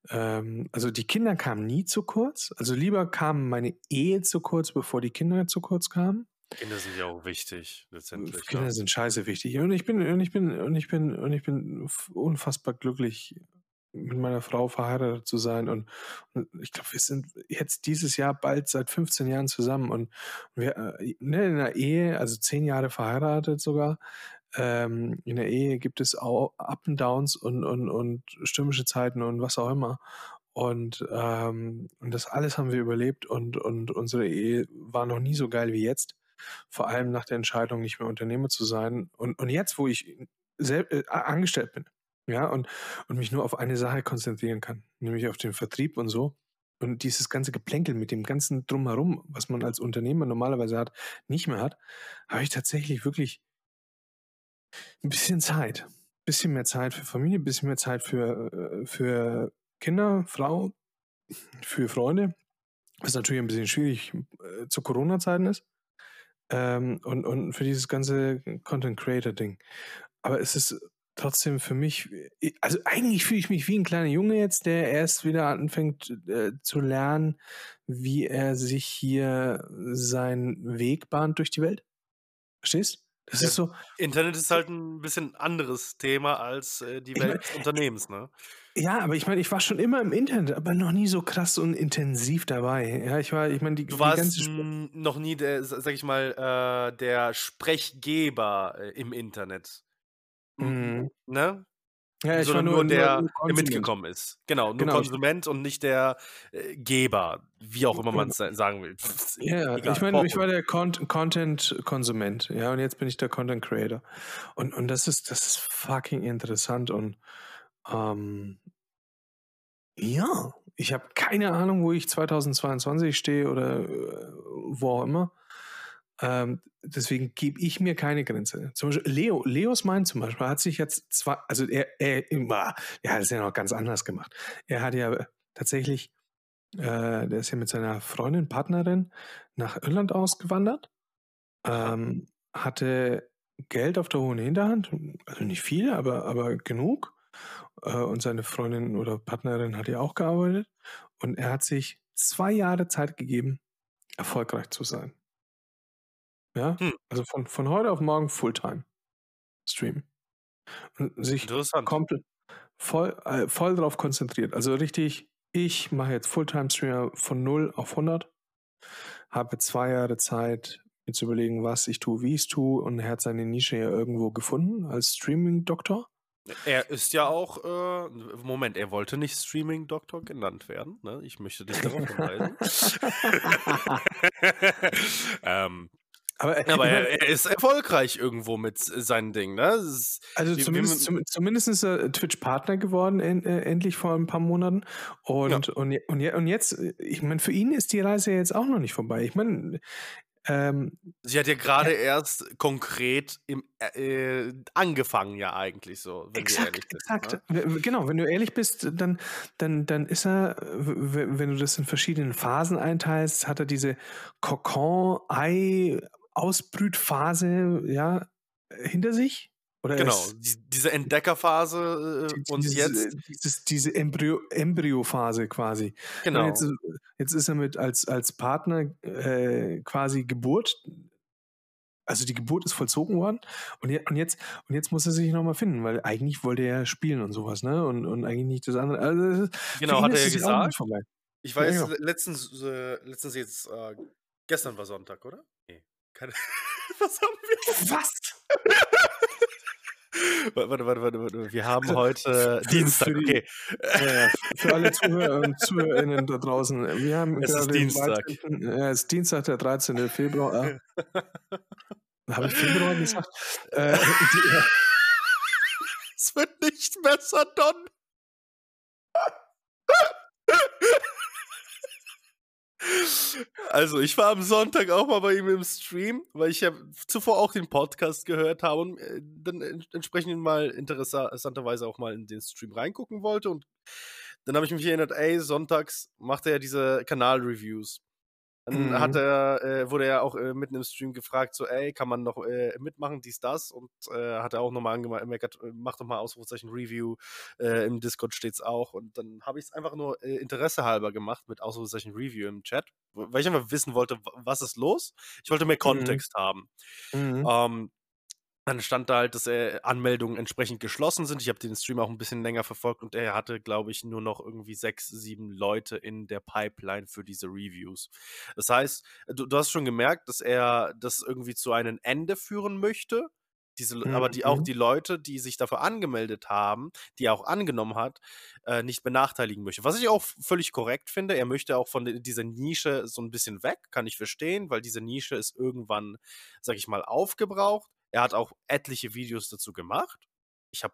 ähm, also die Kinder kamen nie zu kurz. Also lieber kam meine Ehe zu kurz, bevor die Kinder zu kurz kamen. Kinder sind ja auch wichtig, letztendlich. Kinder ja. sind scheiße wichtig. Und ich bin, und ich bin, und ich bin, und ich bin unfassbar glücklich, mit meiner Frau verheiratet zu sein. Und, und ich glaube, wir sind jetzt dieses Jahr bald seit 15 Jahren zusammen. Und wir äh, ne, in einer Ehe, also zehn Jahre verheiratet sogar, ähm, in der Ehe gibt es auch Up and Downs und, und, und stürmische Zeiten und was auch immer. Und, ähm, und das alles haben wir überlebt und, und unsere Ehe war noch nie so geil wie jetzt. Vor allem nach der Entscheidung, nicht mehr Unternehmer zu sein. Und, und jetzt, wo ich selbst, äh, angestellt bin, ja, und, und mich nur auf eine Sache konzentrieren kann, nämlich auf den Vertrieb und so. Und dieses ganze Geplänkel mit dem ganzen Drumherum, was man als Unternehmer normalerweise hat, nicht mehr hat, habe ich tatsächlich wirklich ein bisschen Zeit. Ein bisschen mehr Zeit für Familie, ein bisschen mehr Zeit für, äh, für Kinder, Frau, für Freunde. Was natürlich ein bisschen schwierig äh, zu Corona-Zeiten ist. Ähm, und, und für dieses ganze Content Creator-Ding. Aber es ist trotzdem für mich, also eigentlich fühle ich mich wie ein kleiner Junge jetzt, der erst wieder anfängt äh, zu lernen, wie er sich hier seinen Weg bahnt durch die Welt. Verstehst? Das ja, ist so. Internet ist halt ein bisschen anderes Thema als äh, die Welt des Unternehmens, ne? Ja, aber ich meine, ich war schon immer im Internet, aber noch nie so krass und intensiv dabei. Ja, ich war, ich meine, die, du warst die noch nie der, sag ich mal, äh, der Sprechgeber äh, im Internet. Mhm. Ne? Ja, ich war nur, nur der, nur der mitgekommen ist. Genau, nur genau, Konsument und nicht der äh, Geber, wie auch immer man es sagen will. Ja, Egal, ich meine, ich war der Con Content-Konsument, ja, und jetzt bin ich der Content-Creator. Und, und das ist, das ist fucking interessant und ähm, ja, ich habe keine Ahnung, wo ich 2022 stehe oder äh, wo auch immer. Ähm, deswegen gebe ich mir keine Grenze. Zum Beispiel Leo, Leos Mind zum Beispiel hat sich jetzt zwar, also er, er, er hat es ja noch ganz anders gemacht. Er hat ja tatsächlich, äh, der ist ja mit seiner Freundin, Partnerin nach Irland ausgewandert, ähm, hatte Geld auf der hohen Hinterhand, also nicht viel, aber, aber genug. Äh, und seine Freundin oder Partnerin hat ja auch gearbeitet. Und er hat sich zwei Jahre Zeit gegeben, erfolgreich zu sein. Ja, hm. also von, von heute auf morgen Fulltime Stream. Und sich komplett voll, äh, voll drauf konzentriert. Also richtig, ich mache jetzt Fulltime Streamer von 0 auf 100. Habe zwei Jahre Zeit, mir zu überlegen, was ich tue, wie ich es tue. Und er hat seine Nische ja irgendwo gefunden als Streaming-Doktor. Er ist ja auch, äh, Moment, er wollte nicht Streaming-Doktor genannt werden. Ne? Ich möchte dich darauf verweisen. ähm, aber, aber er, er, ist erfolgreich irgendwo mit seinen Dingen. Ne? Ist, also wie, zumindest, wie zumindest ist er Twitch-Partner geworden, en, äh, endlich vor ein paar Monaten. Und, ja. und, und, und jetzt, ich meine, für ihn ist die Reise jetzt auch noch nicht vorbei. Ich meine, ähm, Sie hat ja gerade äh, erst konkret im, äh, angefangen, ja eigentlich so. Wenn exakt, bist, exakt. Ne? Genau, wenn du ehrlich bist, dann, dann, dann ist er, wenn du das in verschiedenen Phasen einteilst, hat er diese Kokon-Ei-Ausbrütphase ja, hinter sich. Oder genau, die, diese Entdeckerphase äh, die, und diese, jetzt. Dieses, diese Embryo, Embryophase quasi. Genau. Jetzt, jetzt, ist er mit als, als Partner äh, quasi Geburt. Also die Geburt ist vollzogen worden und, je, und, jetzt, und jetzt muss er sich nochmal finden, weil eigentlich wollte er spielen und sowas, ne? Und, und eigentlich nicht das andere. Also, genau, hat er ja gesagt. Ich weiß, ja, genau. letztens, äh, letztens jetzt, äh, gestern war Sonntag, oder? Keine, was haben wir? Was? Warte, warte, warte, warte. Wir haben heute Dienstag. Für, die, okay. ja, für alle Zuhörer und ZuhörerInnen da draußen. Wir haben es ist Dienstag. 13, ja, es ist Dienstag, der 13. Februar. Habe ich Februar gesagt? Äh, es wird nicht besser, Don. Also, ich war am Sonntag auch mal bei ihm im Stream, weil ich ja zuvor auch den Podcast gehört habe und äh, dann entsprechend mal interessanterweise auch mal in den Stream reingucken wollte. Und dann habe ich mich erinnert, ey, sonntags macht er ja diese Kanal-Reviews. Dann mhm. hat er, äh, wurde er auch äh, mitten im Stream gefragt, so, ey, kann man noch äh, mitmachen, dies, das? Und äh, hat er auch nochmal angemerkt, äh, mach doch mal Ausrufezeichen Review, äh, im Discord steht's auch. Und dann habe ich es einfach nur äh, Interesse halber gemacht mit Ausrufezeichen Review im Chat, weil ich einfach wissen wollte, was ist los? Ich wollte mehr mhm. Kontext mhm. haben. Mhm. Ähm, dann stand da halt, dass äh, Anmeldungen entsprechend geschlossen sind. Ich habe den Stream auch ein bisschen länger verfolgt und er hatte, glaube ich, nur noch irgendwie sechs, sieben Leute in der Pipeline für diese Reviews. Das heißt, du, du hast schon gemerkt, dass er das irgendwie zu einem Ende führen möchte. Diese, mhm. Aber die, auch mhm. die Leute, die sich dafür angemeldet haben, die er auch angenommen hat, äh, nicht benachteiligen möchte. Was ich auch völlig korrekt finde. Er möchte auch von dieser Nische so ein bisschen weg, kann ich verstehen, weil diese Nische ist irgendwann, sag ich mal, aufgebraucht. Er hat auch etliche Videos dazu gemacht. Ich habe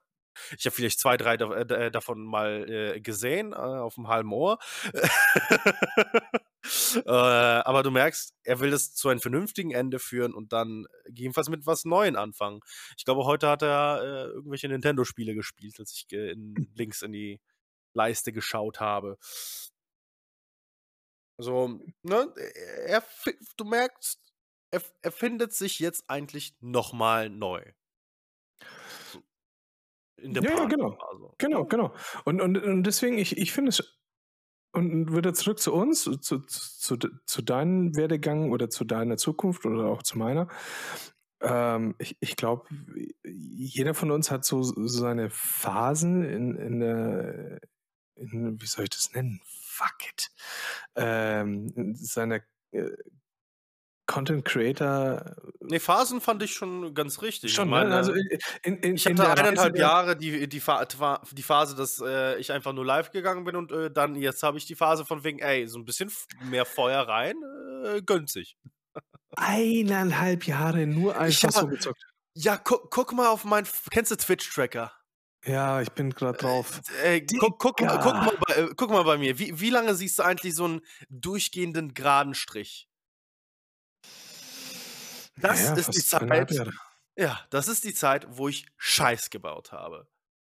ich habe vielleicht zwei, drei äh, davon mal äh, gesehen äh, auf dem halben Ohr. äh, aber du merkst, er will das zu einem vernünftigen Ende führen und dann jedenfalls mit was Neuem anfangen. Ich glaube, heute hat er äh, irgendwelche Nintendo-Spiele gespielt, als ich in, links in die Leiste geschaut habe. Also, ne, er, du merkst, er, er findet sich jetzt eigentlich nochmal neu. In der ja, ja, genau. Genau, genau. Und, und, und deswegen, ich, ich finde es, und wieder zurück zu uns, zu, zu, zu, zu deinem Werdegang oder zu deiner Zukunft oder auch zu meiner. Ähm, ich ich glaube, jeder von uns hat so, so seine Phasen in, in der, in, wie soll ich das nennen? Fuck it. Ähm, in seiner äh, Content Creator. Nee, Phasen fand ich schon ganz richtig. Schon, ich ne? meine, also in, in, in, ich hatte eineinhalb Reise Jahre die, die, die Phase, dass äh, ich einfach nur live gegangen bin und äh, dann jetzt habe ich die Phase von wegen, ey, so ein bisschen mehr Feuer rein, äh, gönnt sich. Eineinhalb Jahre nur einfach hab, so gezockt. Ja, gu guck mal auf mein, kennst du Twitch-Tracker? Ja, ich bin gerade drauf. Äh, guck, guck, guck, mal bei, äh, guck mal bei mir. Wie, wie lange siehst du eigentlich so einen durchgehenden geraden Strich? Das Ja, ist die zweieinhalb Zeit. Ja, das ist die Zeit, wo ich Scheiß gebaut habe.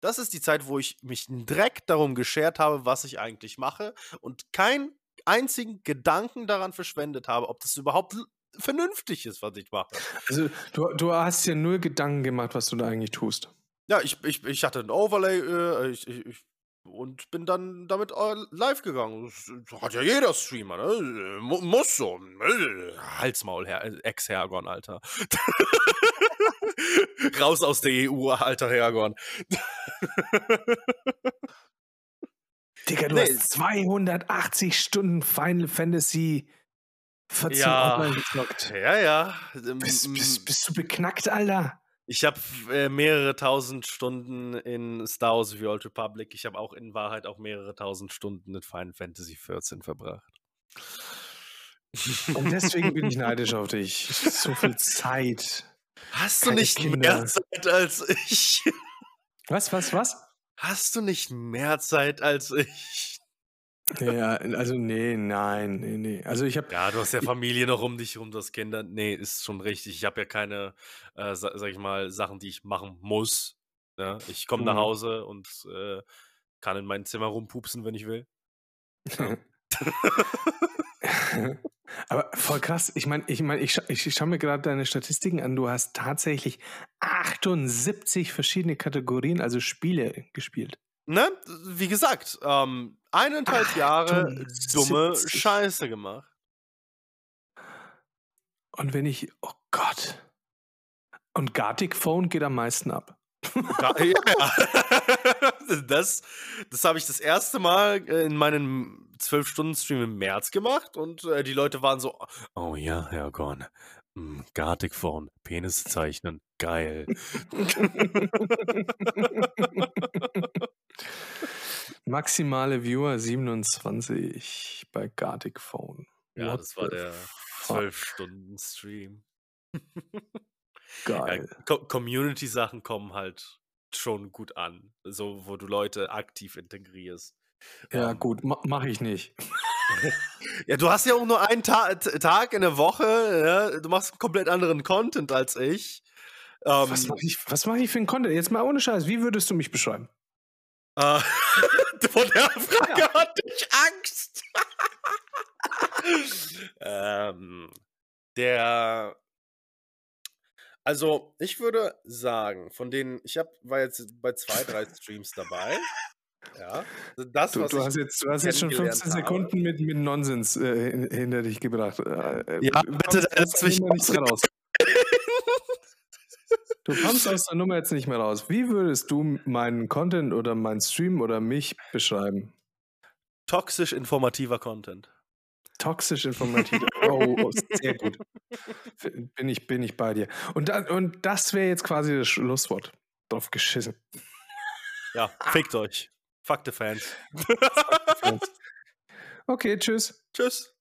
Das ist die Zeit, wo ich mich direkt darum geschert habe, was ich eigentlich mache und keinen einzigen Gedanken daran verschwendet habe, ob das überhaupt vernünftig ist, was ich mache. Also, du, du hast dir nur Gedanken gemacht, was du da eigentlich tust. Ja, ich, ich, ich hatte ein Overlay äh, ich, ich, und bin dann damit äh, live gegangen. Das hat ja jeder Streamer, ne? Äh, mu- Muss so. Äh, Halsmaul, äh, Ex-Hergon, Alter. Raus aus der EU, alter Hergon. Digga, du Nee. hast 280 Stunden Final Fantasy 14 Ja. online gezockt. Ja, ja. Ähm, Bist, bist, bist du beknackt, Alter? Ich habe äh, mehrere tausend Stunden in Star Wars The Old Republic. Ich habe auch in Wahrheit auch mehrere tausend Stunden in Final Fantasy 14 verbracht. Und deswegen bin ich neidisch auf dich. So viel Zeit. Hast du nicht mehr Kinder. Zeit als ich? Was, was, was? Hast du nicht mehr Zeit als ich? Ja, also nee, nein, nee, nee. Also ich habe Ja, du hast ja Familie noch um dich rum, das Kinder. Nee, ist schon richtig. Ich habe ja keine, äh, sa sag ich mal, Sachen, die ich machen muss. Ja, ich komme nach Mhm. Hause und äh, kann in mein Zimmer rumpupsen, wenn ich will. Ja. Aber voll krass. Ich meine, ich, mein, ich, scha ich schaue mir gerade deine Statistiken an. Du hast tatsächlich 78 verschiedene Kategorien, also Spiele gespielt. Ne? Wie gesagt, ähm, eineinhalb Jahre dumme 78. Scheiße gemacht. Und wenn ich, oh Gott. Und Gartic Phone geht am meisten ab. Ja, ja. Das, das habe ich das erste Mal äh, in meinem 12-Stunden-Stream im März gemacht und äh, die Leute waren so, oh ja, Herr Gorn, mm, Gartic Phone, Penis zeichnen, geil. Maximale Viewer 27 bei Gartic Phone. Ja, What das war der fuck? 12-Stunden-Stream. Geil. Ja, Co Community-Sachen kommen halt schon gut an, so wo du Leute aktiv integrierst. Ja, Ähm, gut, ma mache ich nicht. Ja, du hast ja auch nur einen Ta Tag in der Woche. Ja? Du machst komplett anderen Content als ich. Ähm, Was mache ich, was mach ich für ein Content? Jetzt mal ohne Scheiß, wie würdest du mich beschreiben? Äh, vor der Frage hatte ich Angst. ähm, der. Also, ich würde sagen, von denen, ich hab, war jetzt bei zwei, drei Streams dabei. Ja. Das, Du, du, hast jetzt, du hast jetzt schon kennengelernt 15 habe. Sekunden mit, mit Nonsens äh, hin- hinter dich gebracht. Äh, Ja, du bitte, lass mich raus. Du kommst aus der Nummer jetzt nicht mehr raus. Wie würdest du meinen Content oder meinen Stream oder mich beschreiben? Toxisch informativer Content. Toxisch informativ. Oh, oh, sehr gut. Bin ich, bin ich bei dir. Und, da, und das wäre jetzt quasi das Schlusswort. Drauf geschissen. Ja, fickt euch. Fuck the Fans. Okay, tschüss. Tschüss.